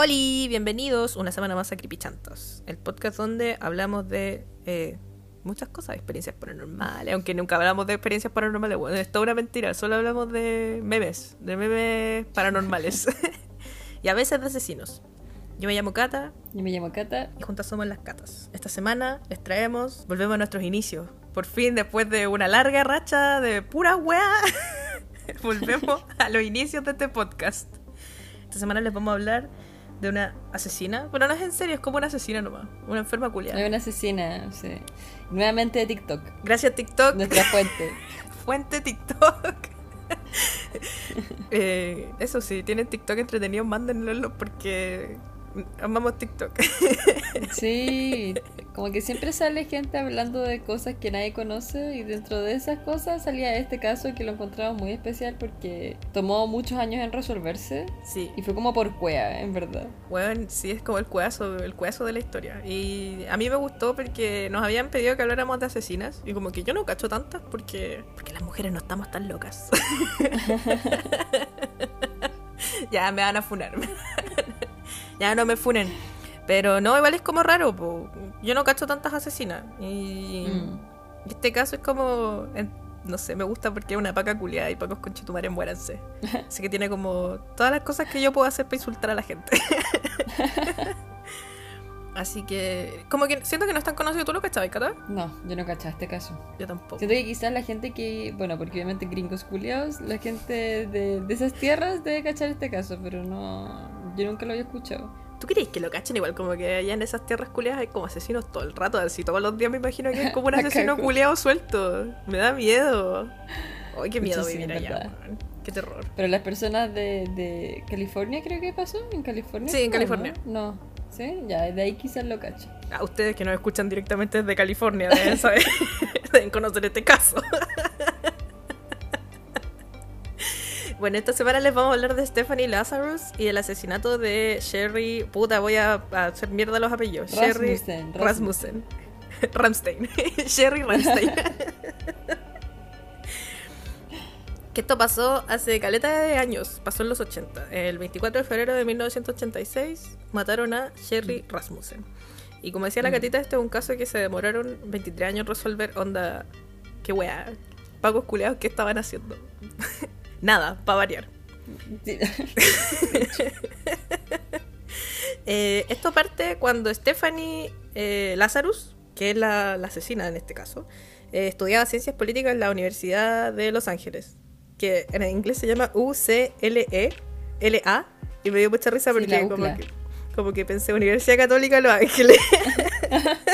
Hola, bienvenidos una semana más a Creepychantos, el podcast donde hablamos de eh, muchas cosas, experiencias paranormales, aunque nunca hablamos de experiencias paranormales, bueno, es toda una mentira, solo hablamos de memes, de memes paranormales y a veces de asesinos. Yo me llamo Cata Yo me llamo Cata. y juntas somos las Catas. Esta semana les traemos, volvemos a nuestros inicios. Por fin, después de una larga racha de pura wea, volvemos a los inicios de este podcast. Esta semana les vamos a hablar de una asesina, pero no es en serio, es como una asesina nomás, una enferma culiada. una asesina, sí. Nuevamente de TikTok, Gracias TikTok, nuestra fuente. fuente TikTok. Eh, eso sí, tienen TikTok entretenido, mándenlo porque amamos TikTok. Sí, como que siempre sale gente hablando de cosas que nadie conoce y dentro de esas cosas salía este caso que lo encontramos muy especial porque tomó muchos años en resolverse Sí, y fue como por cuea, en verdad. Bueno, sí, es como el cuazo, el cuazo de la historia. Y a mí me gustó porque nos habían pedido que habláramos de asesinas. Y como que yo no cacho tantas porque, porque las mujeres no estamos tan locas. ya me van a funar. Ya no me funen. Pero no, igual es como raro. po. Yo no cacho tantas asesinas. Y Mm. este caso es como... no sé, me gusta porque es una paca culiada y pacos conchetumares muéranse. Así que tiene como todas las cosas que yo puedo hacer para insultar a la gente. Así que, como que siento que no es tan conocido. ¿Tú lo cachabas, Cata? No, yo no cachaba este caso. Yo tampoco. Siento que quizás la gente que, bueno, porque obviamente gringos culiados, la gente de, de esas tierras debe cachar este caso, pero no, yo nunca lo había escuchado. ¿Tú crees que lo cachen igual? Como que allá en esas tierras culiadas hay como asesinos todo el rato. Así todos los días me imagino que hay como un asesino cago. culiado suelto. Me da miedo. Ay, qué miedo vivir allá. Qué terror. Pero las personas de, de California creo que pasó, en California. Sí, en ¿no? California. No, sí, ya, de ahí quizás lo cacho. A ustedes que nos escuchan directamente desde California deben saber, deben conocer este caso. Bueno, esta semana les vamos a hablar de Stephanie Lazarus y el asesinato de Sherry. Puta, voy a, a hacer mierda los apellidos. Sherry Rasmussen, Rasmussen. Ramstein. Sherry Ramstein. que esto pasó hace caleta de años, pasó en los 80. El 24 de febrero de 1986 mataron a Sherry Rasmussen. Y como decía la Mm. catita, este es un caso que se demoraron 23 años en resolver. Onda, qué weá. Pagos culeados, ¿qué estaban haciendo? Nada, para variar. Eh, esto parte cuando Stephanie eh, Lazarus, que es la, la asesina en este caso, eh, estudiaba ciencias políticas en la Universidad de Los Ángeles, que en inglés se llama UCLE-LA, y me dio mucha risa porque como, que, como que pensé Universidad Católica de Los Ángeles.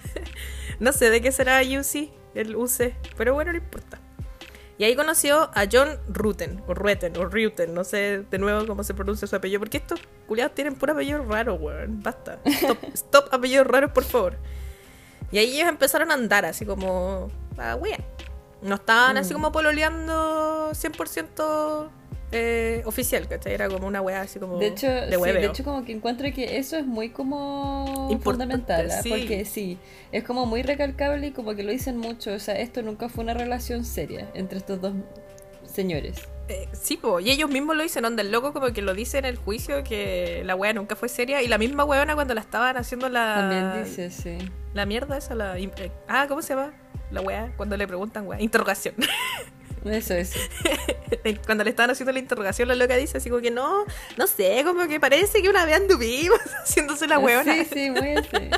no sé de qué será UC, el UC, pero bueno, no importa. Y ahí conoció a John Ruten, o Rueten, o Ruten, no sé de nuevo cómo se pronuncia su apellido, porque estos culiados tienen puro apellido raro, weón. Basta. Stop, stop apellidos raros, por favor. Y ahí ellos empezaron a andar así como. a weón. No estaban así Mm. como pololeando 100% eh, oficial, ¿cachai? Era como una weá así como. De hecho, de sí, de hecho como que encuentro que eso es muy como Importante, fundamental, ¿ah? sí. porque sí, es como muy recalcable y como que lo dicen mucho, o sea, esto nunca fue una relación seria entre estos dos señores. Eh, sí, po, y ellos mismos lo dicen, onda el loco como que lo dice en el juicio que la wea nunca fue seria y la misma weona cuando la estaban haciendo la También dice, sí. la mierda esa la eh, ah, ¿cómo se llama? La wea cuando le preguntan wea, interrogación. Eso es. cuando le estaban haciendo la interrogación la loca dice así como que no, no sé, como que parece que una vez anduvimos haciéndose la weona. Sí, sí, muy así.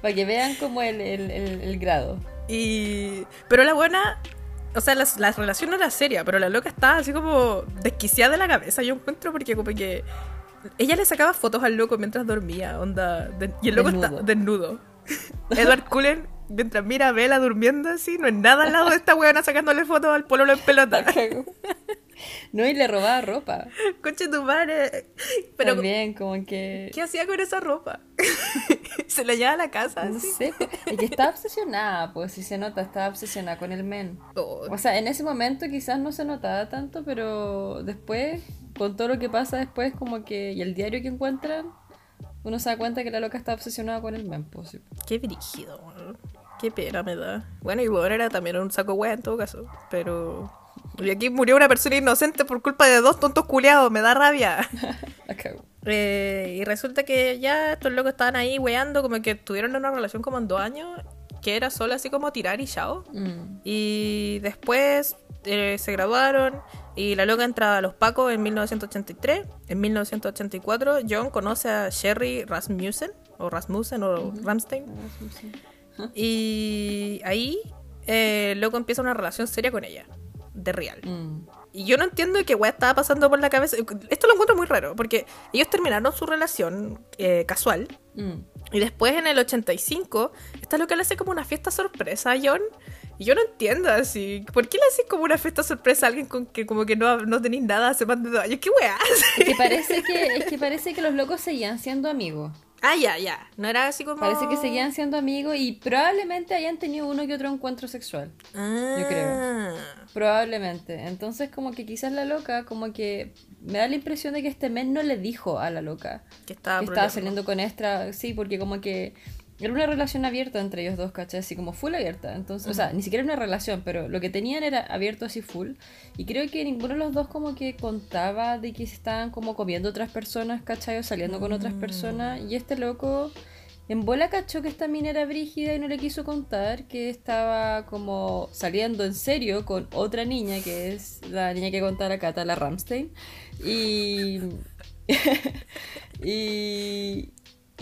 Para que vean como el, el, el, el grado. Y pero la buena o sea, la, la relación no era seria, pero la loca estaba así como desquiciada de la cabeza, yo encuentro, porque como que ella le sacaba fotos al loco mientras dormía, onda, de- y el loco está desnudo. Edward Cullen, mientras mira a Bella durmiendo así, no es nada al lado de esta weona sacándole fotos al pololo en pelota. No, y le robaba ropa. Conche tu madre. Pero, También, como que. ¿qué hacía con esa ropa? Se la lleva a la casa. No así. sé, es que estaba obsesionada, pues si se nota, estaba obsesionada con el men. Oh, O sea, en ese momento quizás no se notaba tanto, pero después, con todo lo que pasa después, como que, y el diario que encuentran, uno se da cuenta que la loca está obsesionada con el men, pues. Qué brígido. Qué pena me da. Bueno, y bueno, era también un saco wea en todo caso. Pero. Y aquí murió una persona inocente por culpa de dos tontos culiados, me da rabia. Acá. Eh, y resulta que ya estos locos estaban ahí weando, como que tuvieron una relación como en dos años, que era solo así como tirar y chao. Mm. Y después eh, se graduaron y la loca entra a los Pacos en 1983. En 1984 John conoce a Sherry Rasmussen, o Rasmussen, o Ramstein. Y ahí eh, loco empieza una relación seria con ella, de real. Mm. Y yo no entiendo qué weá estaba pasando por la cabeza. Esto lo encuentro muy raro, porque ellos terminaron su relación eh, casual. Mm. Y después en el 85, esta loca le hace como una fiesta sorpresa a John. Y yo no entiendo así. ¿Por qué le haces como una fiesta sorpresa a alguien con que como que no, no tenéis nada hace más de dos años? ¿Qué weá? Es que parece que, es que parece que los locos seguían siendo amigos. Ah, ya, ya. No era así como. Parece que seguían siendo amigos y probablemente hayan tenido uno que otro encuentro sexual. Ah. yo creo. Probablemente. Entonces como que quizás la loca, como que me da la impresión de que este men no le dijo a la loca Que estaba, que estaba saliendo con extra. Sí, porque como que era una relación abierta entre ellos dos, ¿cachai? Así como full abierta. Entonces, o sea, ni siquiera una relación, pero lo que tenían era abierto así full. Y creo que ninguno de los dos como que contaba de que se estaban como comiendo otras personas, ¿cachai? O saliendo con otras personas. Y este loco en bola cachó que esta mina era brígida y no le quiso contar que estaba como saliendo en serio con otra niña, que es la niña que contaba la Cata, la Ramstein. Y... y...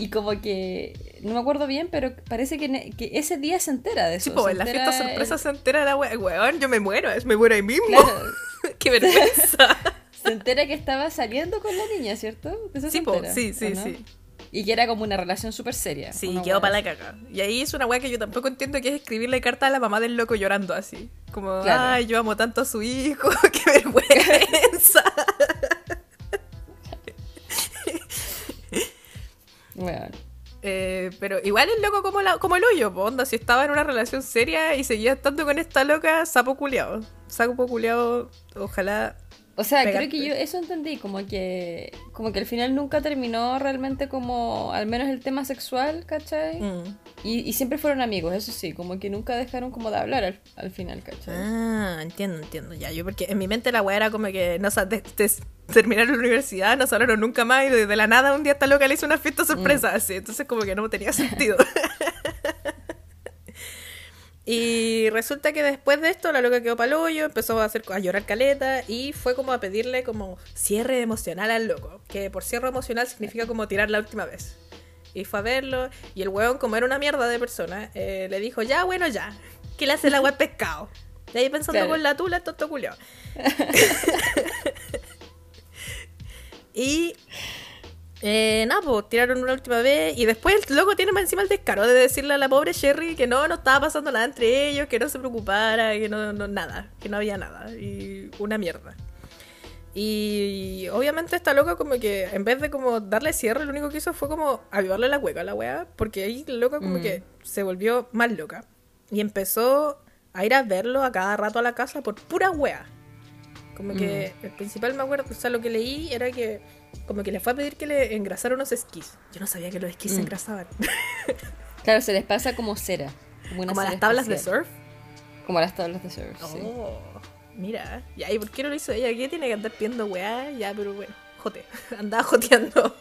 Y como que, no me acuerdo bien, pero parece que, que ese día se entera de eso. Sí, pues en la fiesta el- sorpresa se entera la weá. Weón, yo me muero, es- me muero ahí mismo. Claro, ¡Qué vergüenza! se entera que estaba saliendo con la niña, ¿cierto? Eso Sí, po, sí, sí, sí. Y que era como una relación súper seria. Sí, quedó para la caga. Y ahí es una weá que yo tampoco entiendo que es escribirle carta a la mamá del loco llorando así. Como, Claro. ay, yo amo tanto a su hijo, qué vergüenza. Eh, pero igual el loco como, la, como el hoyo, onda, si estaba en una relación seria y seguía estando con esta loca, sapo culiao. Sapo culiao, ojalá. O sea, Pegarte. creo que yo eso entendí, como que como que al final nunca terminó realmente como, al menos el tema sexual, ¿cachai? Mm. Y, y siempre fueron amigos, eso sí, como que nunca dejaron como de hablar al, al final, ¿cachai? Ah, entiendo, entiendo. Ya, yo porque en mi mente la weá era como que no de- de- terminaron la universidad, no se hablaron nunca más y de, de la nada un día esta loca le hizo una fiesta sorpresa así. Entonces como que no tenía sentido. Y resulta que después de esto la loca quedó pa'l hoyo, empezó a hacer a llorar caleta y fue como a pedirle como cierre emocional al loco. Que por cierre emocional significa como tirar la última vez. Y fue a verlo y el weón como era una mierda de persona, eh, le dijo, ya, bueno, ya. ¿Qué le hace el agua al pescado? De ahí pensando Claro. con la tula, tonto culiao. y eh, nada, pues tiraron una última vez y después el loco tiene más encima el descaro de decirle a la pobre Sherry que no, no estaba pasando nada entre ellos, que no se preocupara, que no, no nada, que no había nada y una mierda. Y obviamente esta loca como que en vez de como darle cierre, lo único que hizo fue como avivarle la hueca a la wea, porque ahí la loca como Mm. que se volvió más loca y empezó a ir a verlo a cada rato a la casa por pura wea. Como que el principal me acuerdo, o sea, lo que leí era que como que le fue a pedir que le engrasara unos esquís. Yo no sabía que los esquís se Mm. engrasaban. Claro, se les pasa como cera. Como, como cera las tablas de especial. surf. Como las tablas de surf, sí. Oh, mira. Ya, ¿y por qué no lo hizo ella? ¿Qué tiene que andar pidiendo weá? Ya, pero bueno, jote. Andaba joteando.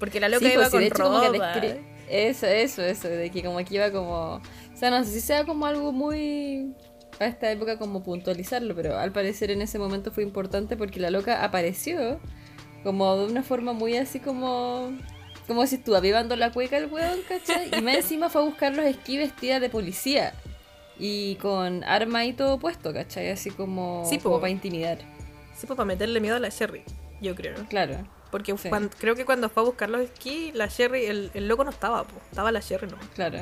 Porque la loca Sí, iba pues, sí, con de hecho, ropa. descri- Eso, eso, eso, de que como que iba como... O sea, no sé si sea como algo muy... A esta época como puntualizarlo, pero al parecer en ese momento fue importante porque la loca apareció como de una forma muy así como... Como si estuviera avivando la cueca el weón, ¿cachai? Y más encima fue a buscar los esquí vestida de policía. Y con arma y todo puesto, ¿cachai? Así como, Sí, como para intimidar. Sí, pues para meterle miedo a la Sherry, yo creo. Claro. Porque Sí. cuan- creo que cuando fue a buscar los esquí, la Sherry, el, el loco no estaba, po. estaba la Sherry no. Claro.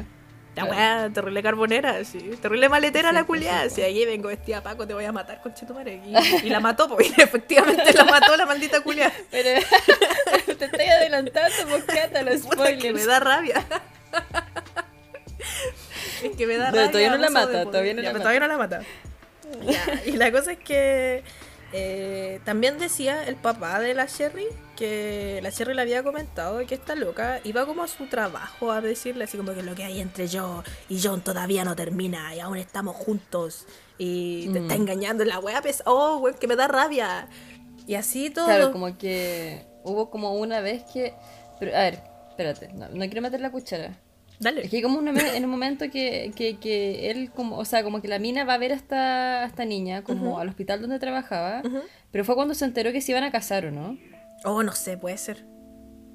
La Claro. weá, terrible carbonera, sí. Terrible maletera Sí, la culiada. Si ahí vengo vestida Paco, te voy a matar, conchetumare. Y, y la mató, pues. Efectivamente la mató la maldita culiada. Pero, te estoy adelantando, Moscata, los Puta, que me spoilers. da rabia. es que me da No, rabia. todavía no la mata, todavía no Ya, la pero mata. todavía no la mata. Ya, Y la cosa es que Eh, también decía el papá de la Sherry que la Sherry le había comentado que esta loca iba como a su trabajo a decirle así como que lo que hay entre yo y John todavía no termina y aún estamos juntos y te está Mm. engañando la wea pesa oh weón, que me da rabia y así todo Claro, como que hubo como una vez que... Pero, a ver, espérate, no, no quiero meter la cuchara. Dale Es que hay como un, en un momento que, que, que él, como, o sea, como que la mina va a ver a esta, a esta niña como al hospital donde trabajaba, pero fue cuando se enteró que se iban a casar, ¿o no? oh no sé puede ser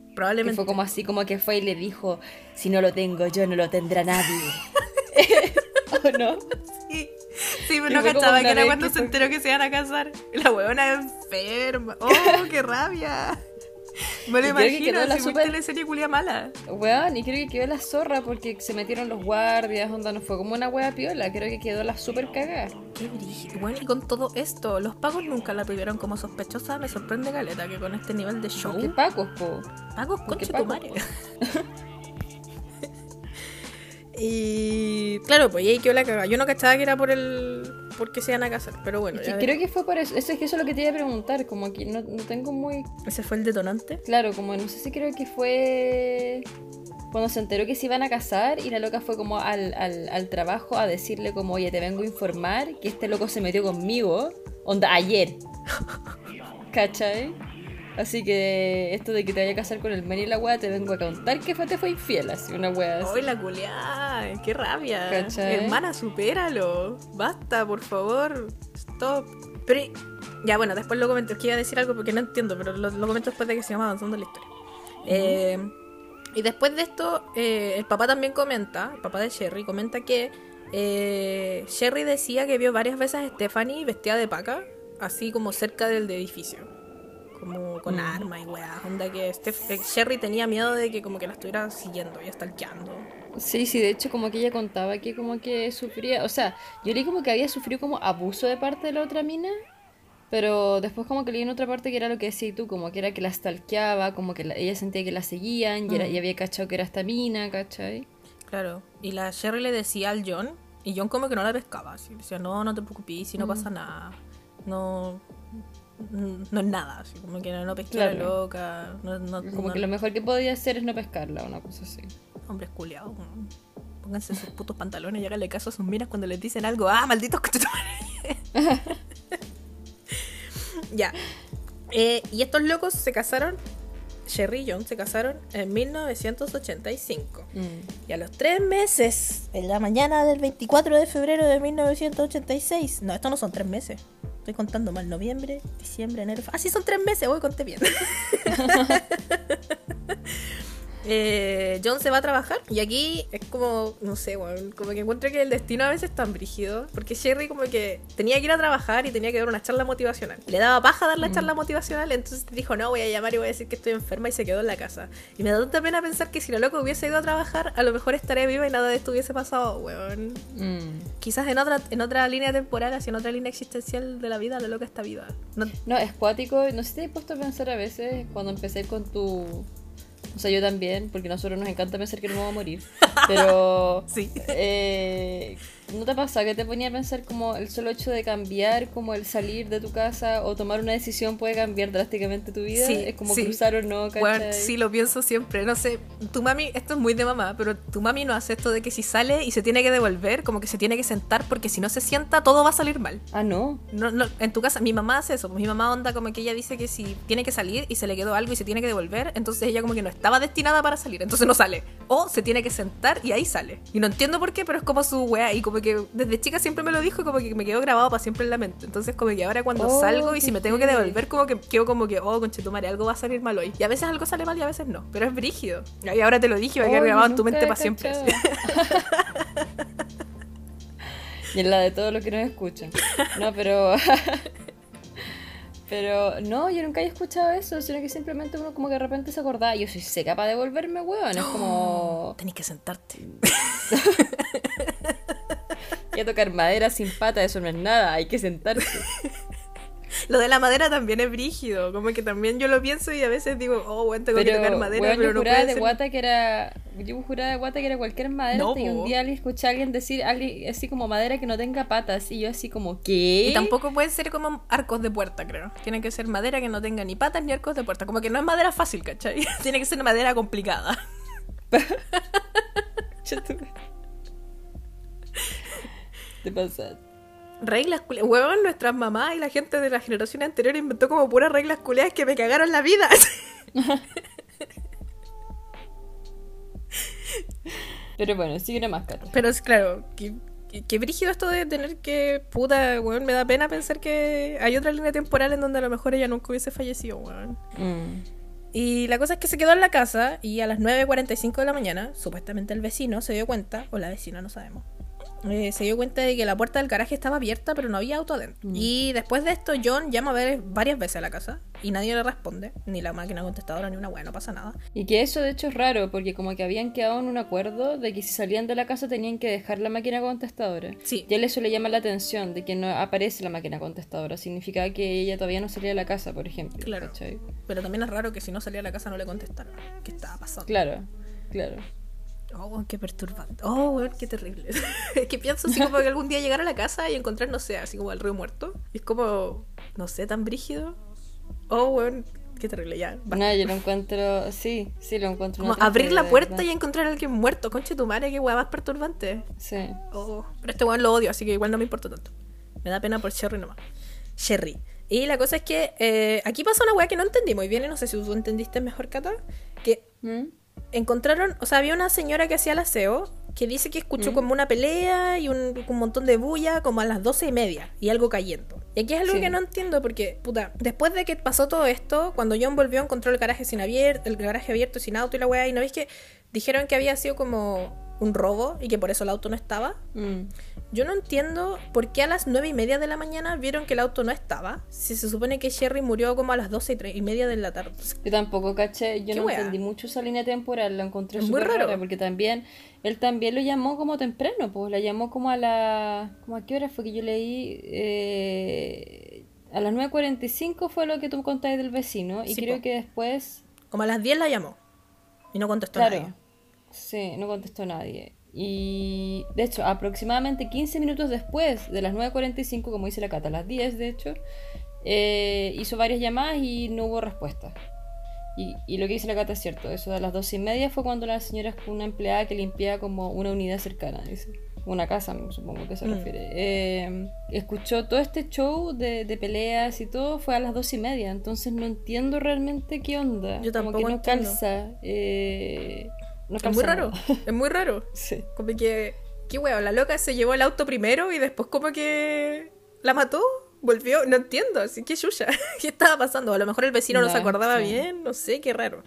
Que probablemente fue como así, como que fue y le dijo, si no lo tengo yo, no lo tendrá nadie. ¿O no? Sí, sí, pero no cachaba que era cuando que se fue- enteró que se iban a casar. La huevona enferma. ¡Oh, qué rabia! Me lo Y creo que imagino, quedó la muy super- teleserie culia mala. Weón, y creo que quedó la zorra porque se metieron los guardias, onda, no fue como una wea piola, creo que quedó la super cagada. Qué brígido. Bueno, y con todo esto, los pagos nunca la tuvieron como sospechosa. Me sorprende Galeta que con este nivel de show. ¿Qué pacos, po? Pagos ¿Qué concha tu pagos, madre. Y claro, pues y ahí quedó la cagada. Yo no cachaba que era por el. Porque se iban a casar, pero bueno. Es que ya creo que fue por eso, eso es que eso es lo que te iba a preguntar, como que no, no tengo muy Ese fue el detonante. claro, como no sé si creo que fue cuando se enteró que se iban a casar y la loca fue como al, al, al trabajo a decirle como, oye, te vengo a informar que este loco se metió conmigo, onda, ayer. ¿Cachai? Así que esto de que te vaya a casar con el men y la wea, te vengo a contar que fue, te fue infiel, así, una wea así. ¡Ay, la culiá! ¡Qué rabia! ¿Cachai? Hermana, supéralo. Basta, por favor. Stop. Pero, ya bueno, después lo comento. Es que iba a decir algo porque no entiendo, pero lo, lo comento después de que sigamos avanzando la historia. Eh, y después de esto, eh, el papá también comenta, el papá de Sherry comenta que eh, Sherry decía que vio varias veces a Stephanie vestida de paca, así como cerca del edificio. Como con Mm. armas y weá. Onda que Steph- eh, Sherry tenía miedo de que como que la estuviera siguiendo y stalkeando. Sí, sí, de hecho como que ella contaba que como que sufría, o sea, yo leí como que había sufrido como abuso de parte de la otra mina, pero después como que leí en otra parte que era lo que decías tú, como que era que la stalkeaba, como que la- ella sentía que la seguían y, era, Mm. y había cachado que era esta mina, ¿cachai? Claro. Y la Sherry le decía al John, y John como que no la pescaba. Así, decía, no, no te preocupes, si no Mm. pasa nada. No, no es nada. Así, como que no, no pesqué Claro. loca. No, no, Como no- que lo mejor que podía hacer es no pescarla, una cosa así. Hombres culiados. Pónganse sus putos pantalones y háganle caso a sus miras cuando les dicen algo. ¡Ah, malditos! Ya. Eh, y estos locos se casaron. Sherry y John se casaron en 1985. Mm. Y a los tres meses, en la mañana del 24 de febrero de 1986. No, estos no son tres meses. Estoy contando mal. Noviembre, diciembre, enero. Ah, sí, son tres meses. Voy, conté bien. Eh, John se va a trabajar y aquí es como, no sé, weón, como que encuentro que el destino a veces es tan brígido, porque Sherry como que tenía que ir a trabajar y tenía que dar una charla motivacional. Le daba paja dar la charla motivacional, entonces dijo, no, voy a llamar y voy a decir que estoy enferma y se quedó en la casa. Y me da tanta pena pensar que si la loca hubiese ido a trabajar, a lo mejor estaría viva y nada de esto hubiese pasado, weón. Mm. Quizás en otra, en otra línea temporal, así en otra línea existencial de la vida, la loca está viva. No- No, es cuático. No sé si te has puesto a pensar a veces cuando empecé con tu. O sea, yo también, porque a nosotros nos encanta pensar que no vamos a morir. Pero. sí. eh, ¿No te pasa que te ponía a pensar como el solo hecho de cambiar, como el salir de tu casa o tomar una decisión puede cambiar drásticamente tu vida? Sí, es como sí. cruzar o no, ¿cachai? Bueno, sí, lo pienso siempre. No sé, tu mami, esto es muy de mamá, pero tu mami no hace esto de que si sale y se tiene que devolver, como que se tiene que sentar, porque si no se sienta, todo va a salir mal. Ah, no. No, no, en tu casa, mi mamá hace eso. Mi mamá onda como que ella dice que si tiene que salir y se le quedó algo y se tiene que devolver, entonces ella como que no estaba destinada para salir, entonces no sale. O se tiene que sentar y ahí sale. Y no entiendo por qué, pero es como su wea. Y como que desde chica siempre me lo dijo como que me quedó grabado para siempre en la mente. Entonces como que ahora cuando Oh, salgo y si me tengo que devolver, como que quedo como que, oh, conchetumare, algo va a salir mal hoy. Y a veces algo sale mal y a veces no. Pero es brígido. Y ahora te lo dije va a quedar Oh, grabado en tu mente para siempre. y en la de todo lo que nos escuchan. No, pero. Pero no, yo nunca he escuchado eso, sino que simplemente uno como que de repente se acordaba, yo soy seca para devolverme, weón. Es como. Tenés que sentarte. Y a tocar madera sin pata, eso no es nada, hay que sentarse. Lo de la madera también es brígido. Como que también yo lo pienso y a veces digo, oh, bueno, tengo que tocar madera, pero no puede de ser. guata que era yo juraba de guata que era cualquier madera No, po. un día le escuché a alguien decir alguien, así como madera que no tenga patas y yo así como ¿qué? Y tampoco pueden ser como arcos de puerta, creo. Tiene que ser madera que no tenga ni patas ni arcos de puerta. Como que no es madera fácil, ¿cachai? Tiene que ser madera complicada. te pasa Reglas culiadas. Huevón, nuestras mamás y la gente de la generación anterior inventó como puras reglas culiadas que me cagaron la vida. pero bueno sigue más Cata Pero es claro, que, que, que brígido esto de tener que. Puta, weón, me da pena pensar que hay otra línea temporal en donde a lo mejor ella nunca hubiese fallecido, weón. Mm. Y la cosa es que se quedó en la casa y a las 9.45 de la mañana, supuestamente el vecino se dio cuenta, o la vecina, no sabemos, eh, se dio cuenta de que la puerta del garaje estaba abierta pero no había auto adentro. Mm. Y después de esto John llama a ver varias veces a la casa y nadie le responde, ni la máquina contestadora ni una weá, no pasa nada. y que eso de hecho es raro porque como que habían quedado en un acuerdo de que si salían de la casa tenían que dejar la máquina contestadora Sí. y a él eso le llama la atención de que no aparece la máquina contestadora significa que ella todavía no salía de la casa por ejemplo Claro. ¿cachai? Pero también es raro que si no salía a la casa no le contestaran. ¿Qué estaba pasando? claro claro Oh, weón, qué perturbante. Oh, weón, qué terrible. es que pienso así como que algún día llegar a la casa y encontrar, no sé, así como al río muerto. Es como, no sé, tan brígido. Oh, weón, qué terrible, ya. basta. No, yo lo encuentro, sí, sí lo encuentro. Como abrir la puerta verdad. y encontrar a alguien muerto. Conche tu madre, qué weá más perturbante. Sí. Oh, pero este weón lo odio, así que igual no me importa tanto. Me da pena por Sherry nomás. Sherry. Y la cosa es que eh, aquí pasa una weá que no entendí muy bien y no sé si tú entendiste mejor, Cata. Que ¿Mm? Encontraron, o sea, había una señora que hacía el aseo que dice que escuchó Mm. como una pelea y un, un montón de bulla como a las doce y media y algo cayendo. Y aquí es algo Sí. que no entiendo porque, puta, después de que pasó todo esto, cuando John volvió encontró el garaje sin abierto, el garaje abierto sin auto y la weá, y no veis que dijeron que había sido como un robo y que por eso el auto no estaba. Mm. Yo no entiendo por qué a las nueve y media de la mañana vieron que el auto no estaba. Si se supone que Sherry murió como a las doce y, tre- y media de la tarde. Yo tampoco caché, yo ¿Qué no wea? entendí mucho esa línea temporal, la encontré Es muy raro. rara, porque también, él también lo llamó como temprano, pues la llamó como a la, como a qué hora fue que yo leí, Eh, a las 9.45 fue lo que tú contaste del vecino, y Sí, creo po. que después, Como a las 10 la llamó. Y no contestó claro, nadie. sí, no contestó nadie. Y de hecho, aproximadamente 15 minutos después de las 9.45, como dice la Cata, a las 10 de hecho, eh, hizo varias llamadas y no hubo respuesta. Y, y lo que dice la Cata es cierto, eso de las 12 y media fue cuando la señora, una empleada que limpiaba como una unidad cercana, dice. Una casa, supongo que se Mm. refiere. Eh, escuchó todo este show de, de peleas y todo, fue a las 12 y media, entonces no entiendo realmente qué onda. Yo como tampoco que no entiendo. calza. eh, no Es muy raro. Es muy raro. Sí. Como que. Qué huevo, la loca se llevó el auto primero y después como que. La mató. Volvió. No entiendo. Así que chucha. ¿Qué estaba pasando? A lo mejor el vecino no se Ya, acordaba sí. bien. No sé, qué raro.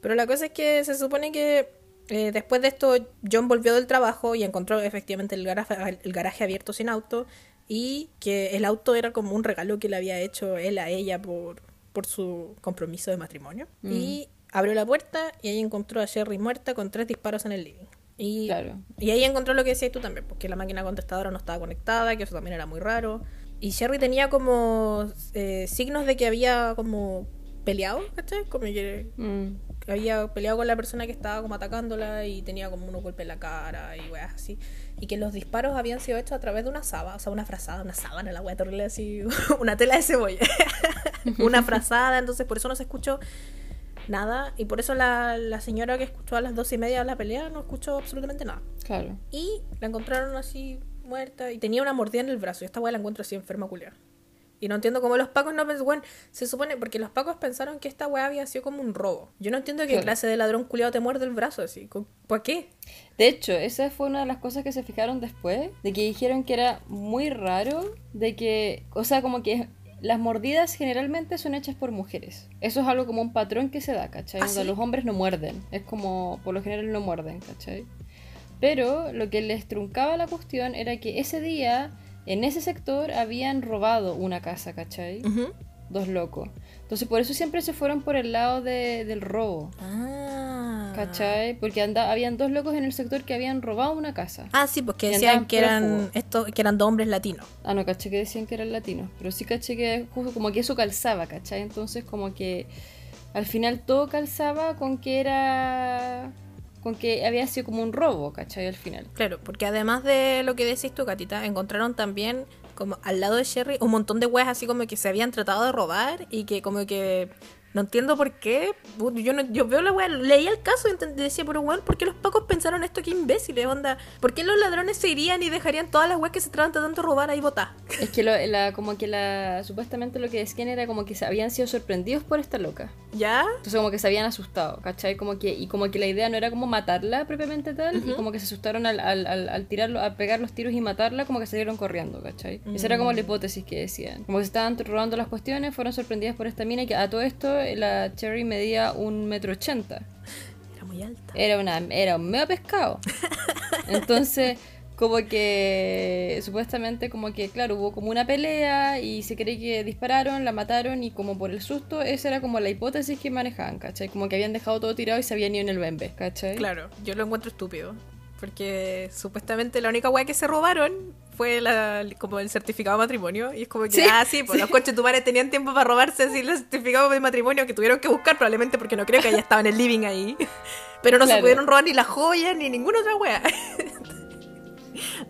Pero la cosa es que se supone que. eh, después de esto, John volvió del trabajo y encontró efectivamente el garaje, el garaje abierto sin auto. Y que el auto era como un regalo que le había hecho él a ella por, por su compromiso de matrimonio. Mm. Y abrió la puerta y ahí encontró a Sherry muerta con tres disparos en el living. Y, Claro. y ahí encontró lo que decías tú también, porque la máquina contestadora no estaba conectada, que eso también era muy raro. Y Sherry tenía como eh, signos de que había como peleado, ¿cachai? Como que Mm. había peleado con la persona que estaba como atacándola y tenía como unos golpes en la cara y weas así. Y que los disparos habían sido hechos a través de una sábana, o sea, una frazada, una sábana, la wea terrible así, una tela de cebolla. una frazada, entonces por eso no se escuchó nada. Y por eso la, la señora que escuchó a las dos y media la pelea no escuchó absolutamente nada. Claro. Y la encontraron así muerta y tenía una mordida en el brazo. Y esta wea la encuentro así enferma culiada. Y no entiendo cómo los pacos no pensaron. Bueno, se supone, porque los pacos pensaron que esta weá había sido como un robo. Yo no entiendo qué clase de ladrón culiado te muerde el brazo así. ¿Para qué? De hecho, esa fue una de las cosas que se fijaron después, de que dijeron que era muy raro, de que, o sea, como que las mordidas generalmente son hechas por mujeres. Eso es algo como un patrón que se da, ¿cachai? ¿Ah, sí? los hombres no muerden, es como, por lo general no muerden, ¿cachai? Pero lo que les truncaba la cuestión era que ese día, en ese sector, habían robado una casa, ¿cachai? Dos locos. Entonces por eso siempre se fueron por el lado de- del robo. Ah. ¿Cachai? Porque anda, habían dos locos en el sector que habían robado una casa. Ah, sí, porque Y decían que eran estos, que eran dos hombres latinos. Ah, no, caché que decían que eran latinos. Pero sí caché que justo como que eso calzaba, ¿cachai? Entonces como que al final todo calzaba con que era... Con que había sido como un robo, ¿cachai? Al final. Claro, porque además de lo que decís tú, Catita, encontraron también como al lado de Sherry un montón de weas así como que se habían tratado de robar y que como que no entiendo por qué. Yo, no, yo veo la wea, leía el caso y decía, pero weón, ¿por qué los pacos pensaron esto? Qué imbéciles, onda. ¿Por qué los ladrones se irían y dejarían todas las weas que se tratan tratando de robar ahí botadas? Es que lo- la, como que la... Supuestamente lo que decían era como que se habían sido sorprendidos por esta loca. ¿Ya? Entonces como que se habían asustado, ¿cachai? Como que, y como que la idea no era como matarla propiamente tal, y como que se asustaron al, al, al, al tirarlo, al pegar los tiros y matarla, como que salieron corriendo, ¿cachai? Esa era como la hipótesis que decían. Como que se estaban robando las cuestiones, fueron sorprendidas por esta mina y que a todo esto la Cherry medía un metro ochenta. Era muy alta. Era una, era un medio pescado. Entonces, como que supuestamente como que, claro, hubo como una pelea y se cree que dispararon, la mataron y como por el susto, esa era como la hipótesis que manejaban, ¿cachai? Como que habían dejado todo tirado y se habían ido en el bembe, ¿cachai? Claro, yo lo encuentro estúpido. Porque supuestamente la única wea que se robaron fue la, como el certificado de matrimonio. Y es como que, Sí, ah, sí, pues los coches tumares tenían tiempo para robarse así el certificado de matrimonio que tuvieron que buscar, probablemente porque no creo que haya estado en el living ahí. Pero no se pudieron robar ni las joyas ni ninguna otra wea.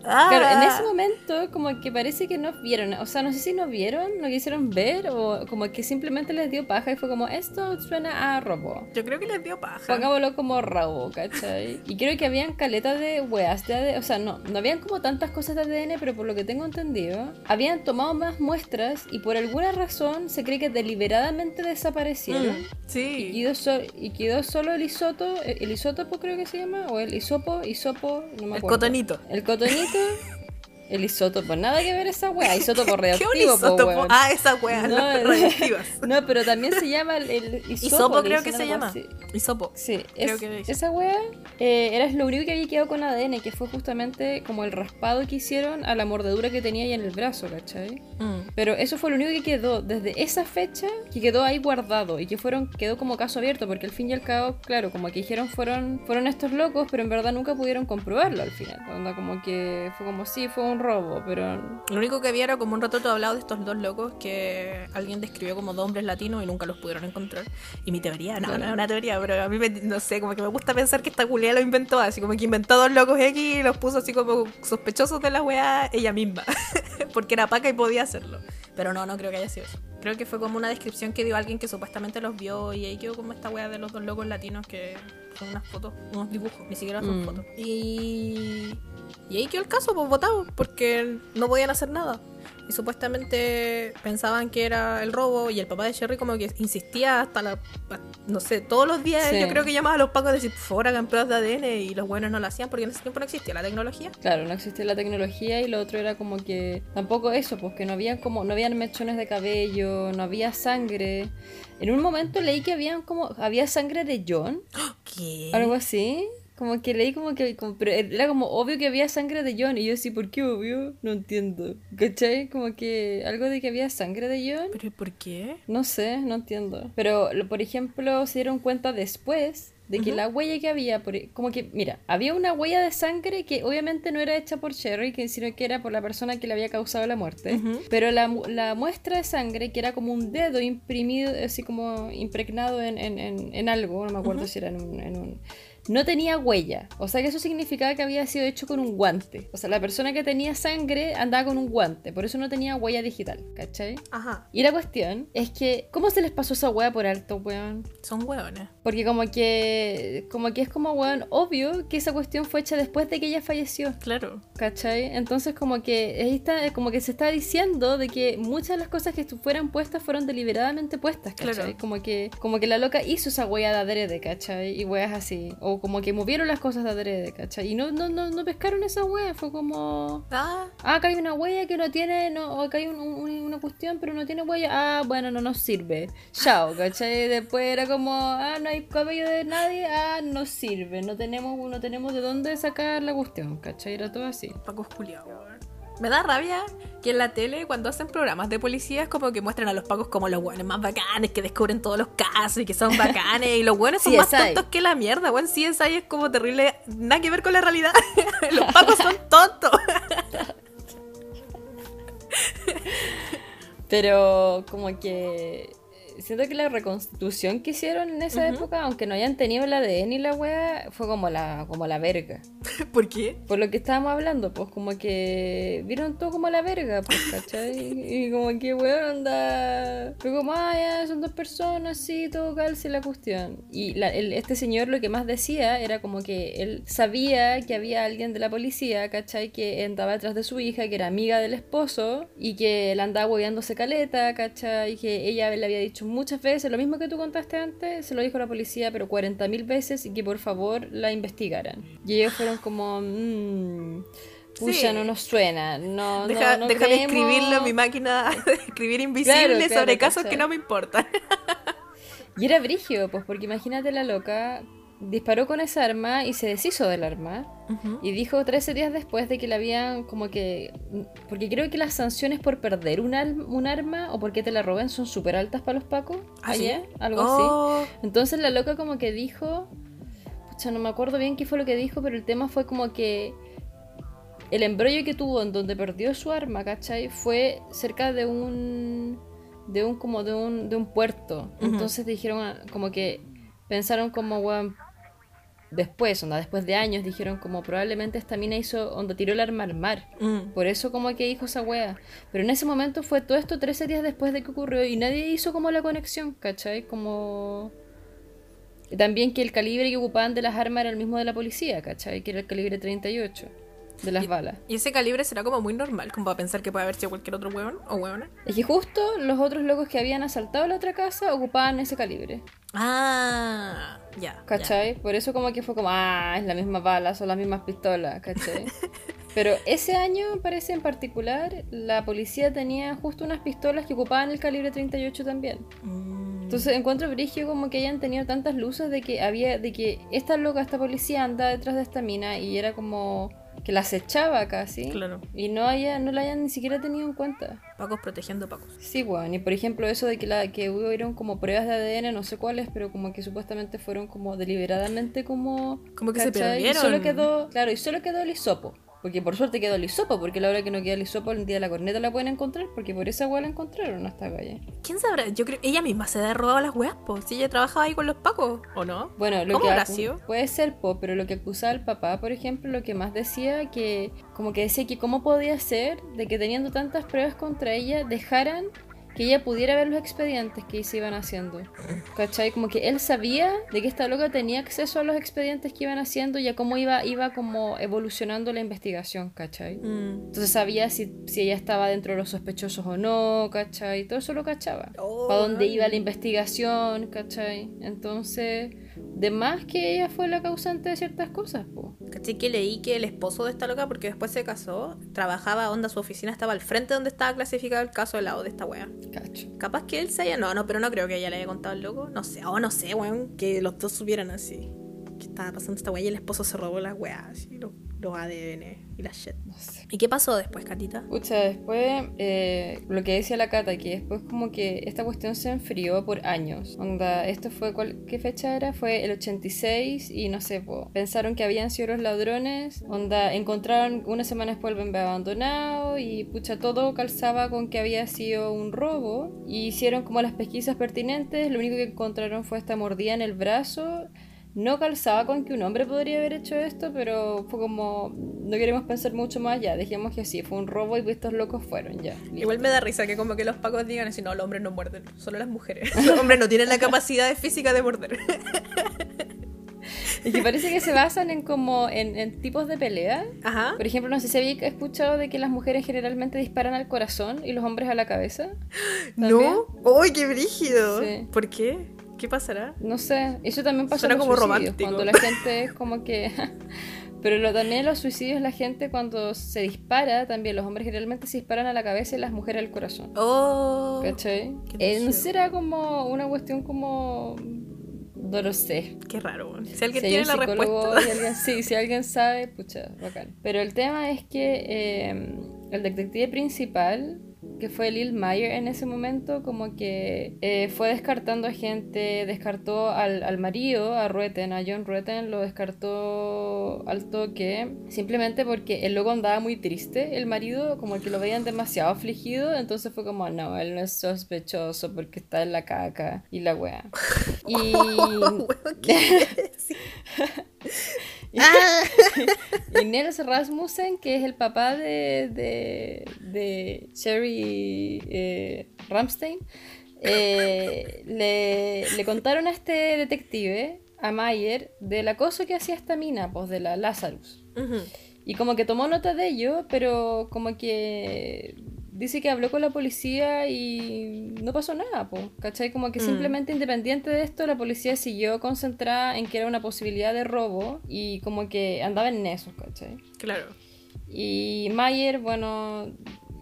Ah. Claro, en ese momento como que parece que nos vieron, o sea, no sé si nos vieron, no quisieron ver o como que simplemente les dio paja y fue como, esto suena a robo. Yo creo que les dio paja. Pongámoslo como robo, ¿cachai? Y creo que habían caletas de weas de ADN, o sea, no, no habían como tantas cosas de ADN, pero por lo que tengo entendido, habían tomado más muestras y por alguna razón se cree que deliberadamente desaparecieron. Mm, Y sí. quedó, so- y quedó solo el isoto, el isótopo creo que se llama, o el isopo, isopo, no me El acuerdo. cotonito. El cotonito, cotonito el isótopo, nada que ver esa wea, isótopo ¿Qué un radioactivo, po, isótopo? weón. Ah, esas weas, No, las radioactivas. No, pero también se llama el, el isopo. Isopo creo que se llama. Isopo. Sí, Creo es- que esa wea eh, era lo único que había quedado con ADN, que fue justamente como el raspado que hicieron a la mordedura que tenía ahí en el brazo, ¿cachai? Mm. Pero eso fue lo único que quedó desde esa fecha, que quedó ahí guardado y que fueron quedó como caso abierto, porque al fin y al cabo, claro, como que dijeron fueron fueron estos locos, pero en verdad nunca pudieron comprobarlo al final. Onda como que fue como sí, fue un robo, pero Lo único que había era como un retrato hablado de estos dos locos que alguien describió como dos hombres latinos y nunca los pudieron encontrar. Y mi teoría, no, no es una teoría, pero a mí no sé, como que me gusta pensar que esta culia lo inventó, así como que inventó dos locos X y los puso así como sospechosos de la weá ella misma, porque era paca y podía hacerlo. Pero no, no creo que haya sido eso. Creo que fue como una descripción que dio alguien que supuestamente los vio y ahí quedó como esta weá de los dos locos latinos que son unas fotos, unos dibujos, ni siquiera son Mm. fotos. Y, y ahí quedó el caso, pues votado, porque no podían hacer nada. Y supuestamente pensaban que era el robo y el papá de Sherry como que insistía hasta la... No sé, todos los días Sí. yo creo que llamaba a los pacos a decir, por favor hagan pruebas de ADN y los buenos no lo hacían porque en ese tiempo no existía la tecnología. Claro, no existía la tecnología y lo otro era como que tampoco eso, pues que no había como no habían mechones de cabello, no había sangre. En un momento leí que habían como había sangre de John, ¿Qué? algo así. Como que leí como que como- pero era como obvio que había sangre de John y yo sí, ¿por qué obvio? No entiendo. ¿Cachai? Como que algo de que había sangre de John. ¿Pero por qué? No sé, no entiendo. Pero, lo- por ejemplo, se dieron cuenta después de que la huella que había, por- e, como que, mira, había una huella de sangre que obviamente no era hecha por Sherry, que, sino que era por la persona que le había causado la muerte. Pero la, la muestra de sangre, que era como un dedo imprimido, así como impregnado en, en, en, en algo, no me acuerdo si era en un, en un- No tenía huella. O sea que eso significaba que había sido hecho con un guante. O sea, la persona que tenía sangre andaba con un guante. Por eso no tenía huella digital, ¿cachai? Ajá, Y la cuestión es que, ¿cómo se les pasó esa wea por alto, weón? son hueones. Porque como que, como que es como, weón, obvio que esa cuestión fue hecha después de que ella falleció, Claro. ¿cachai? Entonces como que ahí está, como que se está diciendo de que muchas de las cosas que fueran puestas fueron deliberadamente puestas, ¿cachai? Claro. Como que, como que la loca hizo esa wea de adrede, ¿cachai? Y weas así. O como que movieron las cosas de adrede, ¿cachai? Y no, no, no, no pescaron esa wea, fue como... Ah, Ah, acá hay una huella que no tiene, no, acá hay un- un- una cuestión, pero no tiene huella. Ah, bueno, no nos sirve. Chao, ¿cachai? Después era como, ah, no hay cabello de nadie, ah, no sirve. No tenemos, no tenemos de dónde sacar la cuestión, ¿cachai? Era todo así. Weón. Me da rabia que en la tele, cuando hacen programas de policías, como que muestran a los pacos como los buenos más bacanes, que descubren todos los casos y que son bacanes, y los buenos son más tontos que la mierda, weón. Sí, es es como terrible, nada que ver con la realidad. los pacos son tontos. Pero como que siento que la reconstitución que hicieron en esa época, aunque no hayan tenido el ADN y la wea, fue como la, como la verga. ¿Por qué? Por lo que estábamos hablando, pues como que vieron todo como la verga, pues, ¿cachai? Y como que, weón, anda... Fue como, ah, ya, son dos personas, sí, todo calce la cuestión. Y la- el- este señor lo que más decía era como que él sabía que había alguien de la policía, ¿cachai? Que andaba detrás de su hija, que era amiga del esposo, y que la andaba hueveándose caleta, ¿cachai? Y que ella le había dicho muchas veces, lo mismo que tú contaste antes, se lo dijo la policía, pero 40.000 veces, y que por favor la investigaran. Y ellos fueron como, mmm, pucha, Sí. no nos suena, no, Deja, no, no déjame creemos". escribirlo en mi máquina de escribir invisible Claro, claro, sobre casos que no me importan. Y era brigio, pues porque imagínate la loca, disparó con esa arma y se deshizo del arma. Y dijo 13 días después de que le habían como que... Porque creo que las sanciones por perder un, al- un arma o porque te la roben son súper altas para los pacos. ¿Ah, sí? allá, algo así. Oh, Entonces la loca como que dijo... Pucha, no me acuerdo bien qué fue lo que dijo, pero el tema fue como que... El embrollo que tuvo en donde perdió su arma, ¿cachai? Fue cerca de un... De un como de un, de un puerto. Entonces dijeron ah, como que... Pensaron como, weón, después, onda, después de años, dijeron como probablemente esta mina hizo, onda, tiró el arma al mar. mm. Por eso como que dijo esa wea. Pero en ese momento fue todo esto 13 días después de que ocurrió y nadie hizo como la conexión, ¿cachai? Como... También que el calibre que ocupaban de las armas era el mismo de la policía, ¿cachai? Que era el calibre 38 de las balas. Y ese calibre será como muy normal, como para pensar que puede haber sido cualquier otro hueón o hueona. Es que justo los otros locos que habían asaltado la otra casa ocupaban ese calibre, Ah, ya. ¿cachai? Por eso como que fue como, ah, es la misma bala, son las mismas pistolas, ¿cachai? Pero ese año, parece en particular, la policía tenía justo unas pistolas que ocupaban el calibre 38 también. Mm. Entonces encuentro brigio como que hayan tenido tantas luces de que había, de que esta loca, esta policía anda detrás de esta mina y era como que la acechaba casi. Claro. Y no haya, no la hayan ni siquiera tenido en cuenta. Pacos protegiendo pacos. Sí, weón. Y por ejemplo eso de que la que hubieron como pruebas de ADN, no sé cuáles, pero como que supuestamente fueron como deliberadamente como. Como que se perdieron. Y solo quedó, claro, y solo quedó el hisopo. Porque por suerte quedó el hisopo, porque la hora que no queda el hisopo, el día de la corneta la pueden encontrar, porque por esa weá la encontraron hasta calle. ¿Quién sabrá? Yo creo ella misma se ha robado las weas, po. Si ella trabajaba ahí con los pacos, ¿o no? Bueno, lo ¿Cómo que sido? puede ser, po, pero lo que acusaba el papá, por ejemplo, lo que más decía que, como que decía que cómo podía ser de que teniendo tantas pruebas contra ella, dejaran que ella pudiera ver los expedientes que se iban haciendo. ¿Cachai? Como que él sabía de que esta loca tenía acceso a los expedientes que iban haciendo y a cómo iba, iba como evolucionando la investigación, ¿cachai? Mm. Entonces sabía si, si ella estaba dentro de los sospechosos o no, ¿cachai? Todo eso lo cachaba. Oh, para dónde iba la investigación, ¿cachai? Entonces, de más que ella fue la causante de ciertas cosas, po. ¿Cachai? Que leí que el esposo de esta loca, porque después se casó, trabajaba, onda, su oficina estaba al frente donde estaba clasificado el caso del lado de esta wea. Cacho. Capaz que él se haya. No, no, pero no creo que ella le haya contado al loco. No sé, o no sé, weón. Que los dos supieran así. Que estaba pasando esta wea y el esposo se robó las weas, así, los, los ADN y la shit. No sé. ¿Y qué pasó después, Catita? Escucha, después, eh, lo que decía la Cata, que después como que esta cuestión se enfrió por años. Onda, esto fue, ¿cuál, ¿qué fecha era? Fue el 86 y no sé, po, pensaron que habían sido los ladrones. Onda, encontraron una semana después el bebé abandonado y pucha, todo calzaba con que había sido un robo. Y hicieron como las pesquisas pertinentes, lo único que encontraron fue esta mordida en el brazo. No calzaba con que un hombre podría haber hecho esto, pero fue como, no queremos pensar mucho más, ya, dejemos que así, fue un robo y estos locos fueron, ya. listo. Igual me da risa que como que los pacos digan así, no, los hombres no muerden, solo las mujeres. Los hombres no tienen la capacidad física de morder. Y que parece que se basan en como, en, en tipos de pelea. Ajá. Por ejemplo, no sé si había escuchado de que las mujeres generalmente disparan al corazón y los hombres a la cabeza. ¿No? ¡Uy, qué brígido! Sí. ¿Por qué? ¿Qué pasará? No sé, eso también pasa Suena en los como suicidios, romántico. cuando la gente es como que... Pero lo, también en los suicidios la gente cuando se dispara, también los hombres generalmente se disparan a la cabeza y las mujeres al corazón. Oh. ¿Cachai? Eh, no será como una cuestión como... No lo sé. Qué raro. Si alguien Si tiene la respuesta. alguien- sí, si alguien sabe, pucha, bacán. Pero el tema es que eh, el detective principal que fue Lil Meyer en ese momento, como que eh, fue descartando a gente, descartó al, al, marido, a Rueten, a John Rueten, lo descartó al toque, simplemente porque el loco andaba muy triste, el marido, como que lo veían demasiado afligido, entonces fue como, no, él no es sospechoso porque está en la caca y la wea. Y... y, Nels Rasmussen, que es el papá de, de, de Sherry eh, Ramstein, eh, le, le, contaron a este detective, a Mayer, del acoso que hacía esta mina, pues de la Lazarus. Y como que tomó nota de ello, pero como que dice que habló con la policía y no pasó nada, po, ¿cachai? Como que mm. simplemente independiente de esto, la policía siguió concentrada en que era una posibilidad de robo y como que andaba en eso, ¿cachai? Claro. Y Mayer, bueno,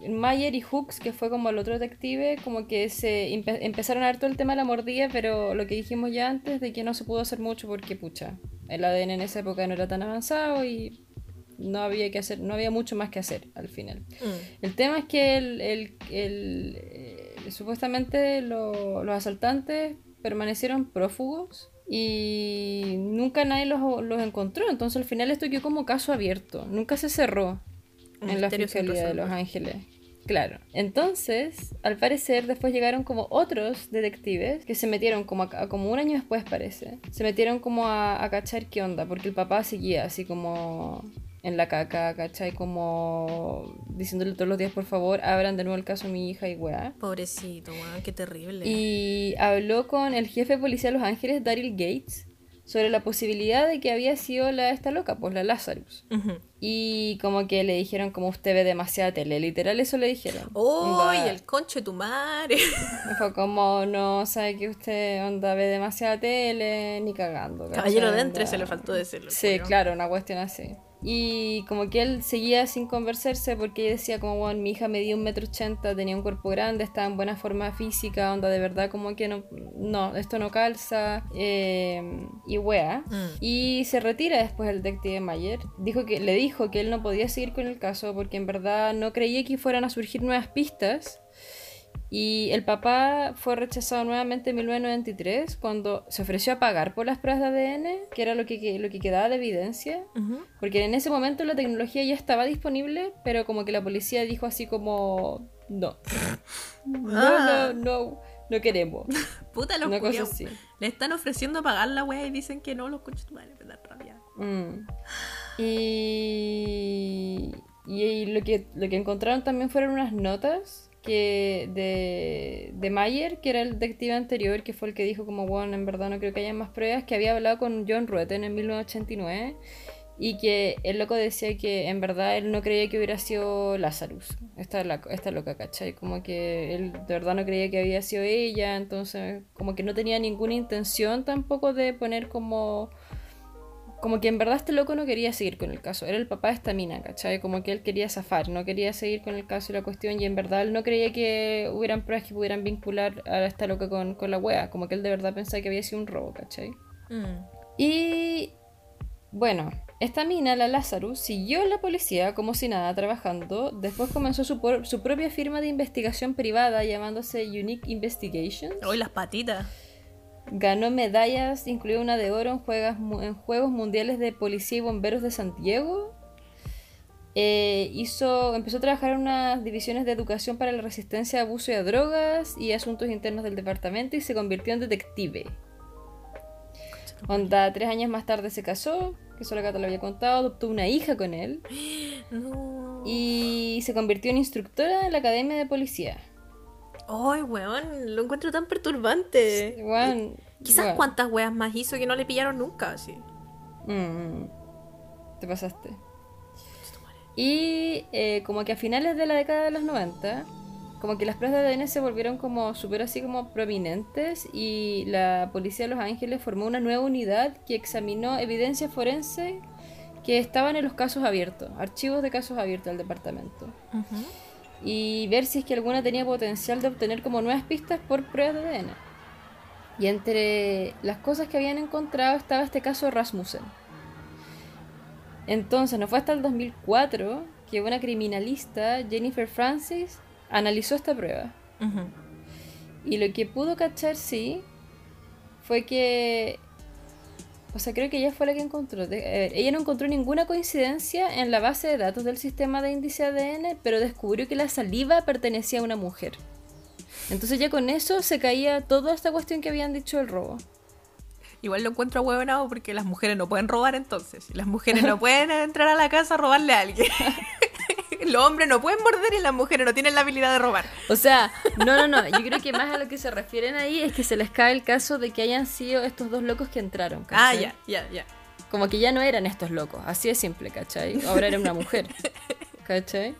Mayer y Hooks, que fue como el otro detective, como que se empezaron a ver todo el tema de la mordida, pero lo que dijimos ya antes de que no se pudo hacer mucho porque, pucha, el ADN en esa época no era tan avanzado y no había que hacer, no había mucho más que hacer al final. Mm. El tema es que el, el, el, eh, supuestamente los asaltantes permanecieron prófugos y nunca nadie los, los, encontró. Entonces al final esto quedó como caso abierto. Nunca se cerró en la Fiscalía de Los Ángeles. Claro. Entonces, al parecer, después llegaron como otros detectives que se metieron como, como un año después, parece. Se metieron como a, a, cachar qué onda, porque el papá seguía así como en la caca, ¿cachai? Como diciéndole todos los días, por favor, abran de nuevo el caso a mi hija y weá. Pobrecito, weá, qué terrible. Y habló con el jefe de policía de Los Ángeles, Daryl Gates, sobre la posibilidad de que había sido la esta loca, pues la Lazarus. Y como que le dijeron como usted ve demasiada tele, literal eso le dijeron. ¡Uy, el concho de tu madre! Fue como, no sabe que usted onda ve demasiada tele, ni cagando. Caballero de entre se le faltó decirlo. Sí, claro, una cuestión así. Y como que él seguía sin conversarse porque decía como, bueno, mi hija medía un metro ochenta, tenía un cuerpo grande, estaba en buena forma física, onda de verdad como que no, no, esto no calza, eh, y wea. Mm. Y se retira después el detective Mayer. Dijo que, le dijo que él no podía seguir con el caso porque en verdad no creía que fueran a surgir nuevas pistas y el papá fue rechazado nuevamente en 1993 cuando se ofreció a pagar por las pruebas de ADN, que era lo que, lo que quedaba de evidencia, porque en ese momento la tecnología ya estaba disponible, pero como que la policía dijo así como, no, no, ah. no, no, no queremos. Puta los Le están ofreciendo pagar la wea y dicen que no, los coches madre, me dan rabia. Mm. Y, y lo, que, lo que encontraron también fueron unas notas que de, de Mayer, que era el detective anterior, que fue el que dijo como, bueno, en verdad no creo que haya más pruebas, que había hablado con John Rutten en 1989 y que el loco decía que en verdad él no creía que hubiera sido Lazarus, esta, esta loca, ¿cachai? Como que él de verdad no creía que había sido ella, entonces como que no tenía ninguna intención tampoco de poner como como que en verdad este loco no quería seguir con el caso. Era el papá de esta mina, ¿cachai? Como que él quería zafar, no quería seguir con el caso y la cuestión. Y en verdad él no creía que hubieran pruebas que pudieran vincular a esta loca con, la wea. Como que él de verdad pensaba que había sido un robo, ¿cachai? Mm. Y bueno, esta mina, la Lazarus, siguió en la policía como si nada trabajando. Después comenzó su, su propia firma de investigación privada llamándose Unique Investigations. Hoy las patitas. Ganó medallas, incluida una de oro en, en Juegos Mundiales de Policía y Bomberos de Santiago. Eh, hizo, empezó a trabajar en unas divisiones de educación para la resistencia a abuso y a drogas y asuntos internos del departamento y se convirtió en detective. Onda, tres años más tarde se casó, que solo Cata lo había contado, adoptó una hija con él. Y se convirtió en instructora en la academia de policía. Ay, weón, lo encuentro tan perturbante. weón, Quizás cuántas weas más hizo que no le pillaron nunca, así. Mm, te pasaste. Y eh, como que a finales de la década de los 90, como que las pruebas de ADN se volvieron como súper así como prominentes y la policía de Los Ángeles formó una nueva unidad que examinó evidencia forense que estaban en los casos abiertos, archivos de casos abiertos del departamento y ver si es que alguna tenía potencial de obtener como nuevas pistas por pruebas de ADN. Y entre las cosas que habían encontrado estaba este caso de Rasmussen. Entonces, no fue hasta el 2004 que una criminalista, Jennifer Francis, analizó esta prueba. Y lo que pudo cachar, sí, fue que. O sea, creo que ella fue la que encontró. de- ver, ella no encontró ninguna coincidencia en la base de datos del sistema de índice ADN, pero descubrió que la saliva pertenecía a una mujer. Entonces ya con eso se caía toda esta cuestión que habían dicho del robo. Igual lo encuentro huevonado porque las mujeres no pueden robar entonces. Las mujeres no pueden entrar a la casa a robarle a alguien. Los hombres no pueden morder y las mujeres no tienen la habilidad de robar. O sea, no, no, no. Yo creo que más a lo que se refieren ahí es que se les cae el caso de que hayan sido estos dos locos que entraron. Ah, ¿cachai? ya, ya, ya. Como que ya no eran estos locos, así de simple, ¿cachai? Ahora era una mujer, ¿cachai?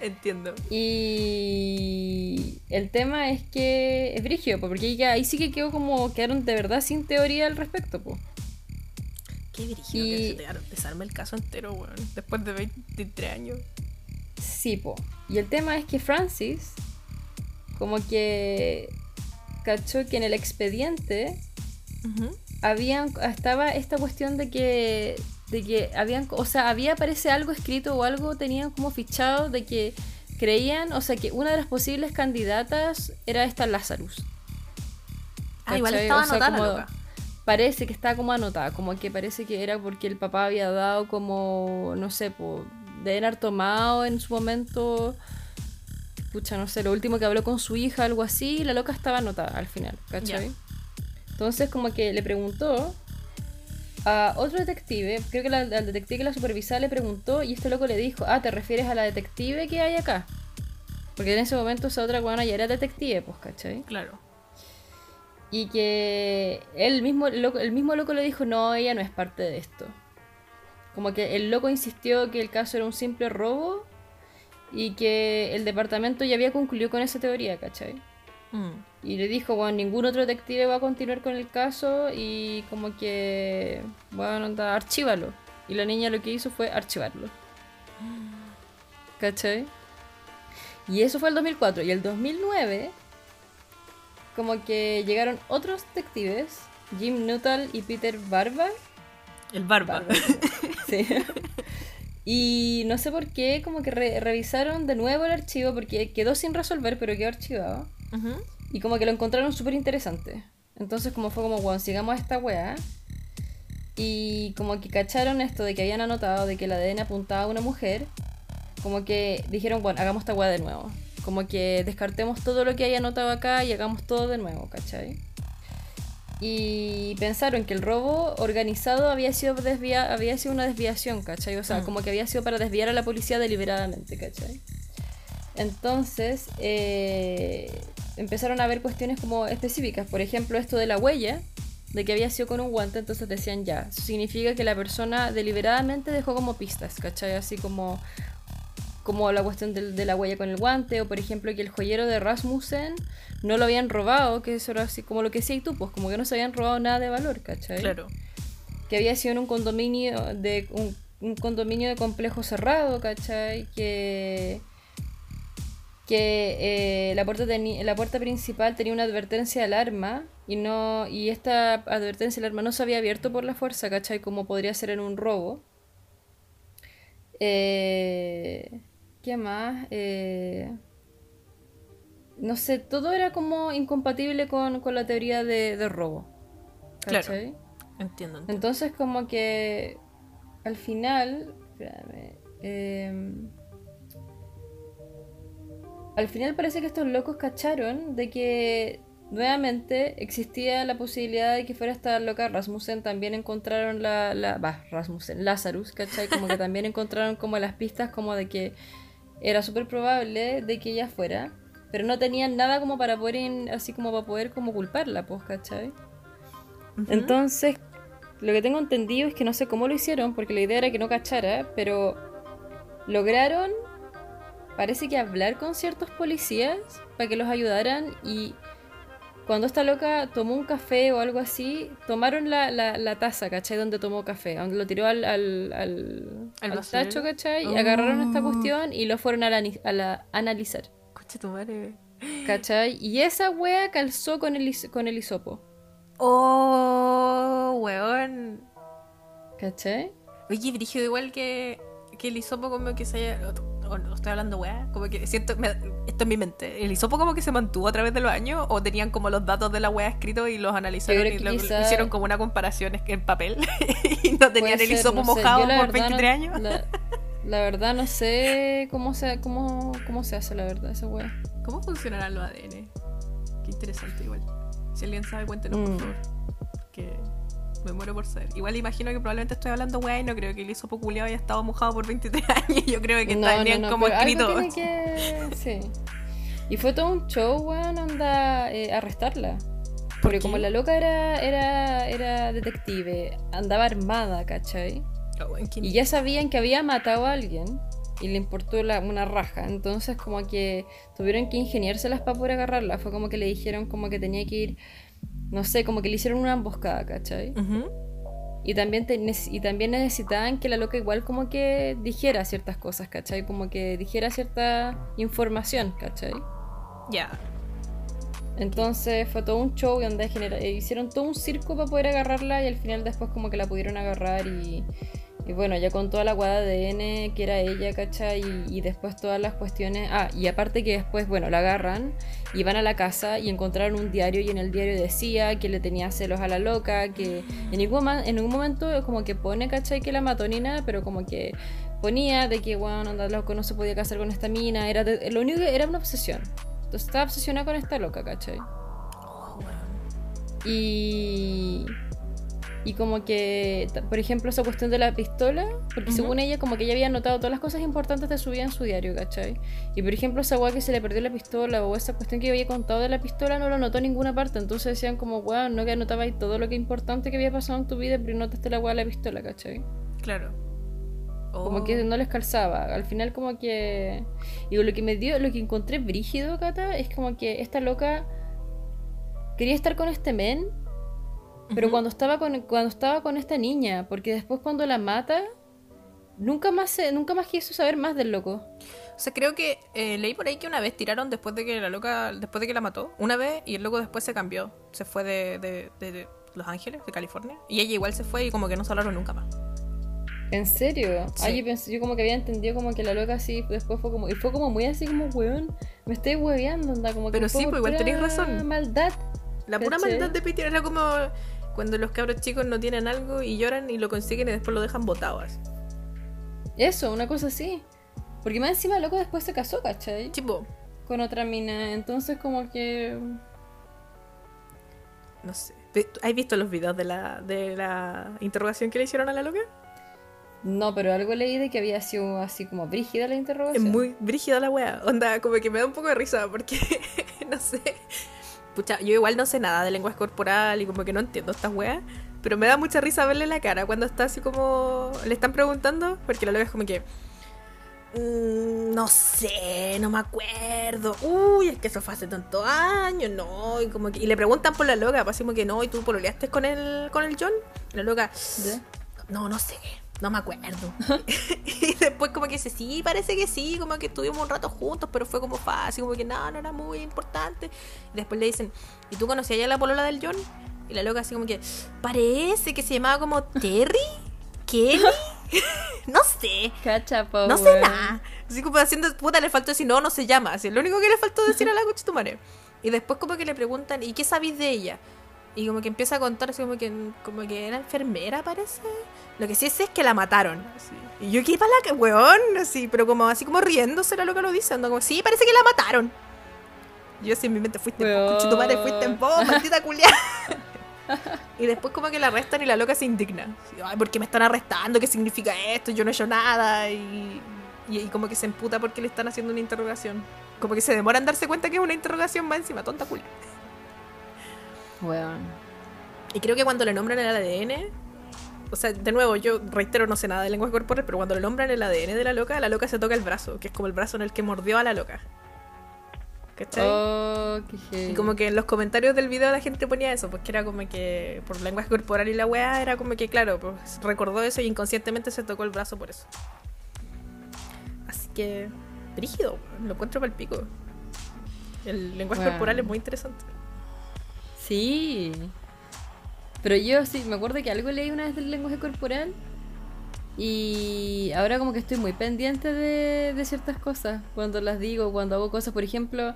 Entiendo. Y el tema es que es brigio, po, porque ahí sí que quedó como, quedaron de verdad sin teoría al respecto, pues. Qué dirigido Y- que se te desarme el caso entero, weón. Después de 23 años. Sí, po. Y el tema es que Francis, como que cachó que en el expediente Ujú. habían estaba esta cuestión de que de que habían o sea había parece algo escrito o algo tenían como fichado de que creían o sea que una de las posibles candidatas era esta Lazarus Ah, igual estaba O sea, anotada la como- loca. Parece que está como anotada como que parece que era porque el papá había dado como no sé po, de haber tomado en su momento pucha no sé lo último que habló con su hija algo así y la loca estaba anotada al final ¿cachai? Entonces como que le preguntó a otro detective, creo que la- al detective que la supervisaba le preguntó y este loco le dijo, ah, ¿te refieres a la detective que hay acá? Porque en ese momento esa otra guana ya era detective, pues, ¿cachai? Claro. Y que él mismo, el, loco, el mismo loco le dijo, no, ella no es parte de esto. Como que el loco insistió que el caso era un simple robo y que el departamento ya había concluido con esa teoría, ¿cachai? Mm. Y le dijo, bueno, ningún otro detective va a continuar con el caso y como que, bueno, anda, archívalo. Y la niña lo que hizo fue archivarlo. ¿Cachai? Y eso fue el 2004. Y el 2009, como que llegaron otros detectives, Jim Nuttall y Peter Barba. El barba. Barba. Sí. Y no sé por qué, como que re- revisaron de nuevo el archivo porque quedó sin resolver, pero quedó archivado. Y como que lo encontraron súper interesante. Entonces como fue como, bueno, sigamos a esta weá. Y como que cacharon esto de que habían anotado de que el ADN apuntaba a una mujer. Como que dijeron, bueno, hagamos esta weá de nuevo. Como que descartemos todo lo que haya anotado acá y hagamos todo de nuevo, ¿cachai? Y pensaron que el robo organizado había sido, desvia había sido una desviación, ¿cachai? O sea, Mm. como que había sido para desviar a la policía deliberadamente, ¿cachai? Entonces, eh, empezaron a ver cuestiones como específicas. Por ejemplo, esto de la huella, de que había sido con un guante, entonces decían ya, eso significa que la persona deliberadamente dejó como pistas, ¿cachai? Así como, como la cuestión de, la huella con el guante, o por ejemplo que el joyero de Rasmussen no lo habían robado, que eso era así como lo que decías tú, pues como que no se habían robado nada de valor, ¿cachai? Claro. que había sido en un condominio de un, un condominio de complejo cerrado, ¿cachai? Que que eh, la puerta la puerta principal tenía una advertencia de alarma y no y esta advertencia de alarma no se había abierto por la fuerza, ¿cachai? Como podría ser en un robo. Eh, ¿Qué más? Eh, no sé, todo era como incompatible con, con la teoría de, de robo. Claro. ¿Cachai? Entiendo. entiendo. Entonces como que al final, espérame, em, al final parece que estos locos cacharon de que nuevamente existía la posibilidad de que fuera esta loca Rasmussen. También encontraron la, la bah, Rasmussen, Lazarus, ¿cachai? Como que también encontraron como las pistas como de que era súper probable de que ella fuera. Pero no tenían nada como para poder, in- así como para poder como culparla, pues, ¿cachai? Entonces, lo que tengo entendido es que no sé cómo lo hicieron, porque la idea era que no cachara, pero lograron, parece que hablar con ciertos policías para que los ayudaran y cuando esta loca tomó un café o algo así, tomaron la, la, la taza, ¿cachai? Donde tomó café, donde lo tiró al, al, al, tacho, ¿cachai? Y Oh. agarraron esta cuestión y lo fueron a, la, a la- analizar, Concha tu madre. ¿cachai? Y esa wea calzó con el, con el hisopo, Oh, weón. ¿cachai? Oye, brígido igual que, que el hisopo como que se haya... O no, estoy hablando weá, como que siento... me- esto es mi mente. ¿El hisopo como que se mantuvo a través de los años? ¿O tenían como los datos de la weá escritos y los analizaron y que lo- quizá- hicieron como una comparación en papel? y no tenían Puede el ser, hisopo no mojado por verdad 23 no- años. La, la verdad no sé cómo se, cómo, cómo se hace, la verdad, esa wea. ¿Cómo funcionarán los ADN? Qué interesante igual. Si alguien sabe, cuéntenos por Mm. favor. Que me muero por saber. Igual imagino que probablemente estoy hablando weá y no creo que el hisopo culiao haya estado mojado por 23 años. Yo creo que No, estarían no, no, como escritos. que... Sí. Y fue todo un show, weón, anda eh, arrestarla. Porque qué? como la loca era, era, era detective, andaba armada, ¿cachai? Oh, ¿en qué- Y ya sabían que había matado a alguien y le importó la- una raja. Entonces como que tuvieron que ingeniárselas para poder agarrarla. Fue como que le dijeron como que tenía que ir, no sé, como que le hicieron una emboscada, ¿cachai? Y también, te- y también necesitaban que la loca igual como que dijera ciertas cosas, ¿cachai? Como que dijera cierta información, ¿cachai? Ya. Entonces fue todo un show y donde eh, hicieron todo un circo para poder agarrarla y al final después como que la pudieron agarrar y, y bueno, ya con toda la guada de ADN que era ella, ¿cachai? Y, y después todas las cuestiones... Ah, y aparte que después, bueno, la agarran y van a la casa y encontraron un diario y en el diario decía que le tenía celos a la loca, que en ningún, en ningún momento como que pone, ¿cachai? Que la mató ni nada, pero como que ponía de que, bueno, anda loco, no se podía casar con esta mina, era de- lo único que era una obsesión. Entonces estaba obsesionada con esta loca, ¿cachai? Oh. Y. Y como que, por ejemplo, esa cuestión de la pistola, porque Ujú. según ella, como que ella había anotado todas las cosas importantes de su vida en su diario, ¿cachai? Y por ejemplo, esa weá que se le perdió la pistola o esa cuestión que había contado de la pistola no lo anotó en ninguna parte. Entonces decían, como, weón, no que anotabais todo lo que importante que había pasado en tu vida, pero notaste la weá de la pistola, ¿cachai? Claro. Como Oh. que no les calzaba. Al final como que... Y lo que me dio, lo que encontré brígido, Cata, es como que esta loca quería estar con este men, pero cuando estaba con cuando estaba con esta niña, porque después cuando la mata, nunca más nunca más quiso saber más del loco. O sea, creo que eh, leí por ahí que una vez tiraron después de que la loca, después de que la mató, una vez y el loco después se cambió, se fue de, de- de- de Los Ángeles, de California, y ella igual se fue y como que no se hablaron nunca más. ¿En serio? Sí. Ay, yo pensé, yo como que había entendido como que la loca así, después fue como, y fue como muy así como, weón, me estoy hueveando, onda, como que Pero sí, pues igual tenés razón. maldad. La pura maldad de Peter era como cuando los cabros chicos no tienen algo y lloran y lo consiguen y después lo dejan botado así. Eso, una cosa así. Porque más encima loco después se casó, ¿cachai? Tipo, Con otra mina. Entonces como que... no sé. ¿Has visto los videos de la, de la interrogación que le hicieron a la loca? No, pero algo leí de que había sido así como brígida la Es interrogación. muy brígida la wea. Onda, como que me da un poco de risa porque, no sé. Pucha, yo igual no sé nada de lenguaje corporal y como que no entiendo estas weas. Pero me da mucha risa verle la cara cuando está así como. Le están preguntando. Porque la loca es como que. "Mm, no sé, no me acuerdo. Uy, es que eso fue hace tantos años, no. Y, como que, y le preguntan por la loca, pues así como que no. ¿Y tú pololeaste con el, con el John? La loca. No, no sé, no me acuerdo. y después como que dice, sí, parece que sí, como que estuvimos un rato juntos, pero fue como fácil, como que no, no era muy importante. Y después le dicen, ¿y tú conocías ya la polola del John? Y la loca así como que, parece que se llamaba como Terry, Kenny, no sé. Cacha, po, No sé nada. Así como haciendo puta, le faltó decir, no, no se llama. Así, lo único que le faltó decir a la conchetumare. Y después como que le preguntan, ¿y qué sabéis de ella? Y como que empieza a contar así como que, como que era enfermera, parece. Lo que sí sé es que la mataron. así. Y yo, ¿qué para la que, weón? Así, pero como así como riéndose era lo que lo dice. Anda como, sí, parece que la mataron. Yo así en mi mente, fuiste en vos, Weón. conchetumare, fuiste en vos, maldita culiada. Y después como que la arrestan y la loca se indigna. Ay, ¿por qué me están arrestando? ¿Qué significa esto? Yo no he hecho nada. Y, y, y como que se emputa porque le están haciendo una interrogación. Como que se demora en darse cuenta que es una interrogación más encima, tonta culia. Weón. Y creo que cuando le nombran el ADN, o sea, de nuevo, yo reitero, no sé nada de lenguaje corporal, pero cuando le nombran el ADN de la loca, la loca se toca el brazo, que es como el brazo en el que mordió a la loca. ¿Cachai? Oh, qué. Y como que en los comentarios del video la gente ponía eso, pues que era como que por lenguaje corporal y la weá, era como que claro, pues recordó eso y inconscientemente se tocó el brazo por eso. Así que, brígido, lo encuentro para el pico. El lenguaje Bueno. corporal es muy interesante. Sí. Pero yo sí, me acuerdo que algo leí una vez del lenguaje corporal Y ahora como que estoy muy pendiente de, de ciertas cosas. Cuando las digo, cuando hago cosas, por ejemplo,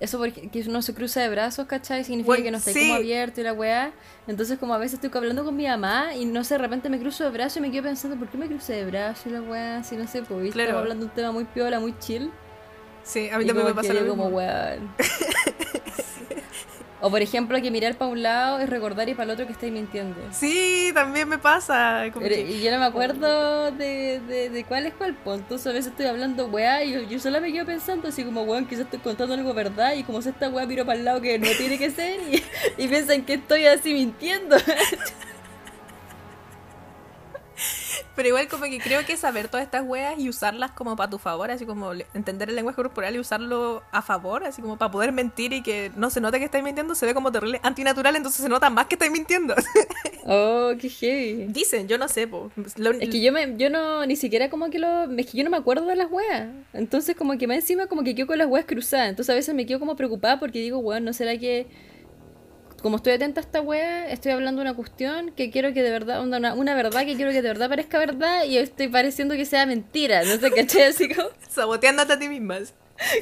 eso porque que uno se cruza de brazos, ¿cachai? Significa Bueno, que no está sí. como abierto y la weá. Entonces como a veces estoy hablando con mi mamá y no sé, de repente me cruzo de brazos y me quedo pensando, ¿por qué me crucé de brazos y la weá? Si no sé, pues. Claro. estamos hablando de un tema muy piola, muy chill. Sí, a mí Y también me pasa lo mismo. como weón. o por ejemplo que mirar para un lado y recordar y para el otro que estáis mintiendo. Sí, también me pasa. como Pero- que- y yo no me acuerdo de, de, de cuál es cuál. Pues entonces a veces estoy hablando weá y yo, yo sola me quedo pensando así como weón, quizás estoy contando algo verdad y como si esta weá miro para el lado que no tiene que ser y, y piensan que estoy así mintiendo. Pero igual como que creo que saber todas estas weas y usarlas como para tu favor, así como entender el lenguaje corporal y usarlo a favor, así como para poder mentir y que no se note que estáis mintiendo, se ve como terrible antinatural, entonces se nota más que estáis mintiendo. oh, qué heavy. Dicen, yo no sé, po. Lo- Es que yo me, yo no, ni siquiera como que lo, es que yo no me acuerdo de las weas. Entonces como que más encima como que quedo con las weas cruzadas. Entonces a veces me quedo como preocupada porque digo, weón, ¿no será que como estoy atenta a esta wea, estoy hablando de una cuestión que quiero que de verdad, una, una verdad que quiero que de verdad parezca verdad y estoy pareciendo que sea mentira? No sé, ¿cachai? Así como, saboteándote a ti mismas.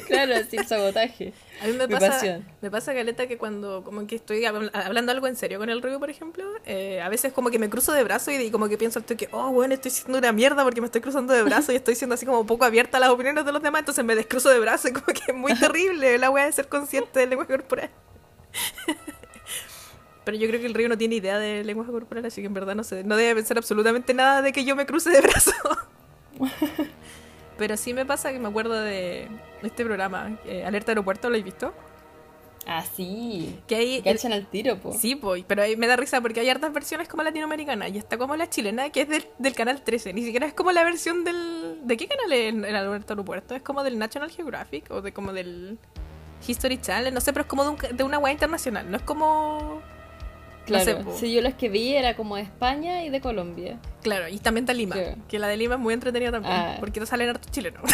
claro, así sabotaje. A mí me Mi pasa, pasión. me pasa caleta que cuando como que estoy habl- hablando algo en serio con el Rubio, por ejemplo, eh, a veces como que me cruzo de brazo y, y como que pienso que, oh, bueno, estoy siendo una mierda porque me estoy cruzando de brazo y estoy siendo así como poco abierta a las opiniones de los demás, entonces me descruzo de brazo y como que es muy terrible la weá de ser consciente del lenguaje corporal. Pero yo creo que el Río no tiene idea del lenguaje corporal, así que en verdad no sé, no debe pensar absolutamente nada de que yo me cruce de brazo. Pero sí me pasa que me acuerdo de este programa, eh, Alerta Aeropuerto, ¿lo habéis visto? Ah, sí. Que ahí Que echan al tiro, po. Sí, pues, pero ahí me da risa porque hay hartas versiones como latinoamericana y está como la chilena que es del, del canal 13. Ni siquiera es como la versión del. ¿De qué canal es el Alberto Aeropuerto? Es como del National Geographic o de como del History Channel, no sé, pero es como de, un- de una web internacional. No es como. Claro. sé, sí, yo las que vi era como de España y de Colombia. Claro, y también está Lima, que la de Lima es muy entretenida también, Ah. porque no salen hartos chilenos.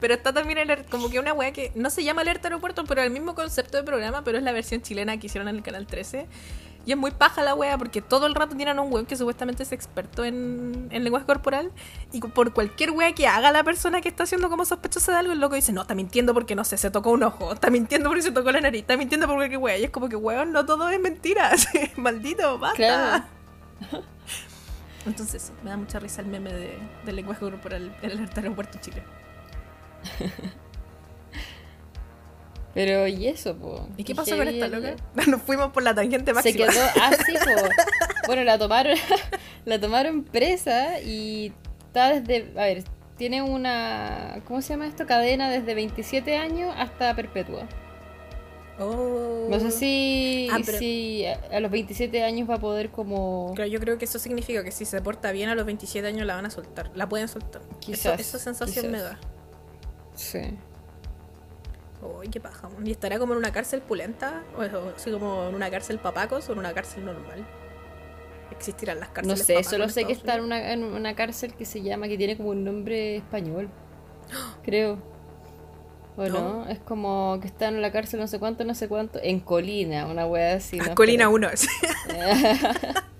pero está también el- como que una wea que no se llama Alerta Aeropuerto, pero el mismo concepto de programa, pero es la versión chilena que hicieron en el canal 13. Y es muy paja la wea porque todo el rato tienen a un web que supuestamente es experto en, en lenguaje corporal y por cualquier wea que haga la persona que está haciendo como sospechosa de algo, el loco dice, no, está mintiendo porque no sé, se tocó un ojo, está mintiendo porque se tocó la nariz, está mintiendo por cualquier wea. Y es como que, weón, no todo es mentira, maldito, basta. Claro. Entonces, me da mucha risa el meme de, del lenguaje corporal en el aeropuerto Chile. Pero, ¿y eso, po? ¿Y qué pasó con esta el- loca? Nos fuimos por la tangente Se máxima. quedó así, po. Bueno, la tomaron, la tomaron presa y está desde, a ver, tiene una, ¿cómo se llama esto? Cadena desde 27 años hasta perpetua. Oh. No sé si, Ah, pero- si a, a los 27 años va a poder como... Claro, yo creo que eso significa que si se porta bien a los 27 años la van a soltar. La pueden soltar. Quizás, Eso- esa sensación quizás. me da. Sí. Uy, qué paja. ¿Y estará como en una cárcel pulenta? ¿O así como en una cárcel papacos o en una cárcel normal? ¿Existirán las No cárceles sé, papacos solo sé que está en una, en una cárcel que se llama, que tiene como un nombre español. Creo. ¿O no? No. Es como que está en la cárcel no sé cuánto, no sé cuánto. En Colina, una wea así. Unidos? no Ah, Colina espera. 1.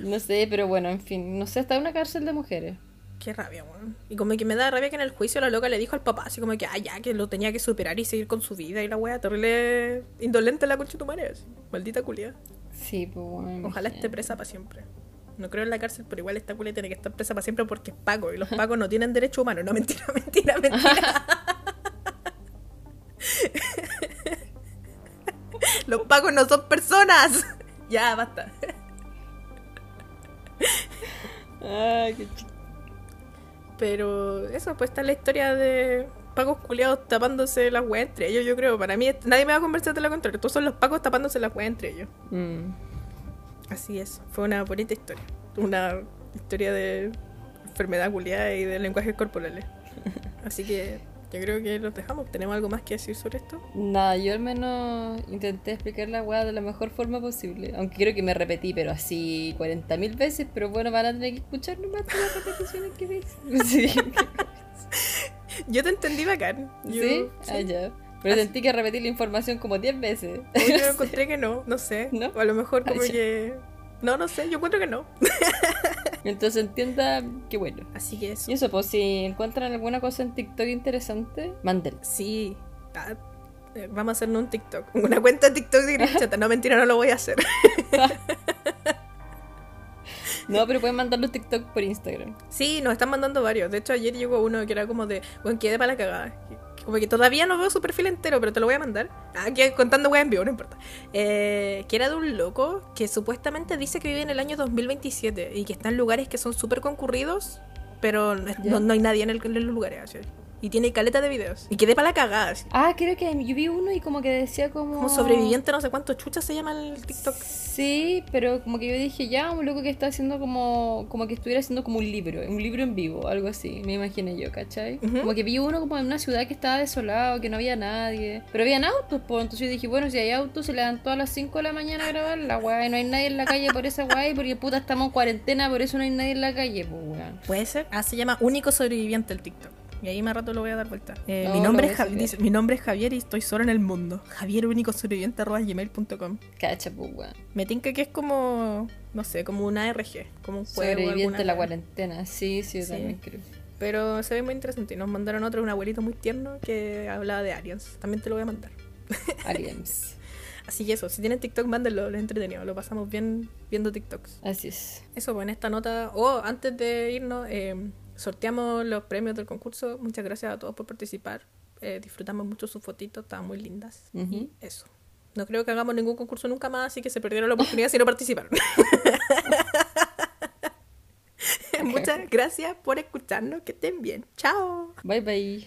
No sé, pero bueno, en fin. No sé, está en una cárcel de mujeres. Qué rabia, weón. Y como que me da rabia que en el juicio la loca le dijo al papá, así como que, ah, ya, que lo tenía que superar y seguir con su vida y la wea, terrible indolente la concha de tu madre, así. Maldita culia. Sí, pues bueno. Ojalá esté presa para siempre. No creo en la cárcel, pero igual esta culia tiene que estar presa para siempre porque es Paco y los Pacos no tienen derecho humano. No, mentira, mentira, mentira. los Pacos no son personas. ya, basta. Ay, qué Pero eso, pues está la historia de pacos culiados tapándose las weas entre ellos, yo creo. Para mí, nadie me va a conversar de lo contrario. Todos son los pacos tapándose las weas entre ellos. Mm. Así es, fue una bonita historia. Una historia de enfermedad culiada y de lenguajes corporales. Así que yo creo que los dejamos. ¿Tenemos algo más que decir sobre esto? Nada, yo al menos intenté explicar la weá de la mejor forma posible. Aunque creo que me repetí, pero así 40.000 veces. Pero bueno, van a tener que escuchar nomás las repeticiones que hice. Sí, Yo te entendí bacán. Yo, ¿Sí? sí. Ah, ya. Pero Así- sentí que repetí la información como 10 veces. Yo encontré que no, no sé. ¿No? O a lo mejor como Ah, que No, no sé, yo encuentro que no. Entonces entienda que bueno. Así que eso. Y eso, pues si encuentran alguna cosa en TikTok interesante, mándenla. Sí. Ah, eh, vamos a hacernos un TikTok. Una cuenta de TikTok de Grinchata. No, mentira, no lo voy a hacer. No, pero pueden mandarlo TikTok por Instagram. Sí, nos están mandando varios. De hecho, ayer llegó uno que era como de, bueno, quedé para la cagada. Como que todavía no veo su perfil entero, pero te lo voy a mandar. Aquí contando weá en vivo, no importa. Eh, que era de un loco que supuestamente dice que vive en el año 2027 y que está en lugares que son súper concurridos, pero no, hay nadie en, el- en los lugares. Y tiene caleta de videos. Y quedé para la cagada. así. Ah, creo que yo vi uno y como que decía como... Como sobreviviente, no sé cuánto chucha se llama el TikTok. Sí, pero como que yo dije, ya, un loco que está haciendo como, como que estuviera haciendo como un libro, un libro en vivo, algo así, me imaginé yo, ¿cachai? Como que vi uno como en una ciudad que estaba desolado, que no había nadie, pero habían autos, pues, entonces yo dije, bueno, si hay autos, se levantó a las 5 de la mañana a grabar la weá, y no hay nadie en la calle por esa weá, y porque puta estamos en cuarentena, por eso no hay nadie en la calle, pues. ¿Puede ser? Ah, se llama Único Sobreviviente el TikTok. Y ahí más rato lo voy a dar vuelta. Eh, No, mi, nombre es a Jav- sacar. dice, mi nombre es Javier y estoy solo en el mundo. Javier único sobreviviente arroba gmail.com. Cacha, pues. Me tinca que es como, no sé, como una RG, como un juego. Sobreviviente a la cuarentena, sí, sí, yo Sí. también creo. Pero se ve muy interesante. Y nos mandaron otro, un abuelito muy tierno que hablaba de aliens. También te lo voy a mandar. Aliens. Así que eso, si tienen TikTok, mándenlo, es entretenido. Lo pasamos bien viendo TikToks. Así es. Eso, pues en esta nota, o antes de irnos, eh, sorteamos los premios del concurso. Muchas gracias a todos por participar. Eh, disfrutamos mucho sus fotitos, estaban muy lindas. Y eso. No creo que hagamos ningún concurso nunca más, así que se perdieron la oportunidad si no participaron. Muchas gracias por escucharnos, que estén bien. Chao. Bye bye.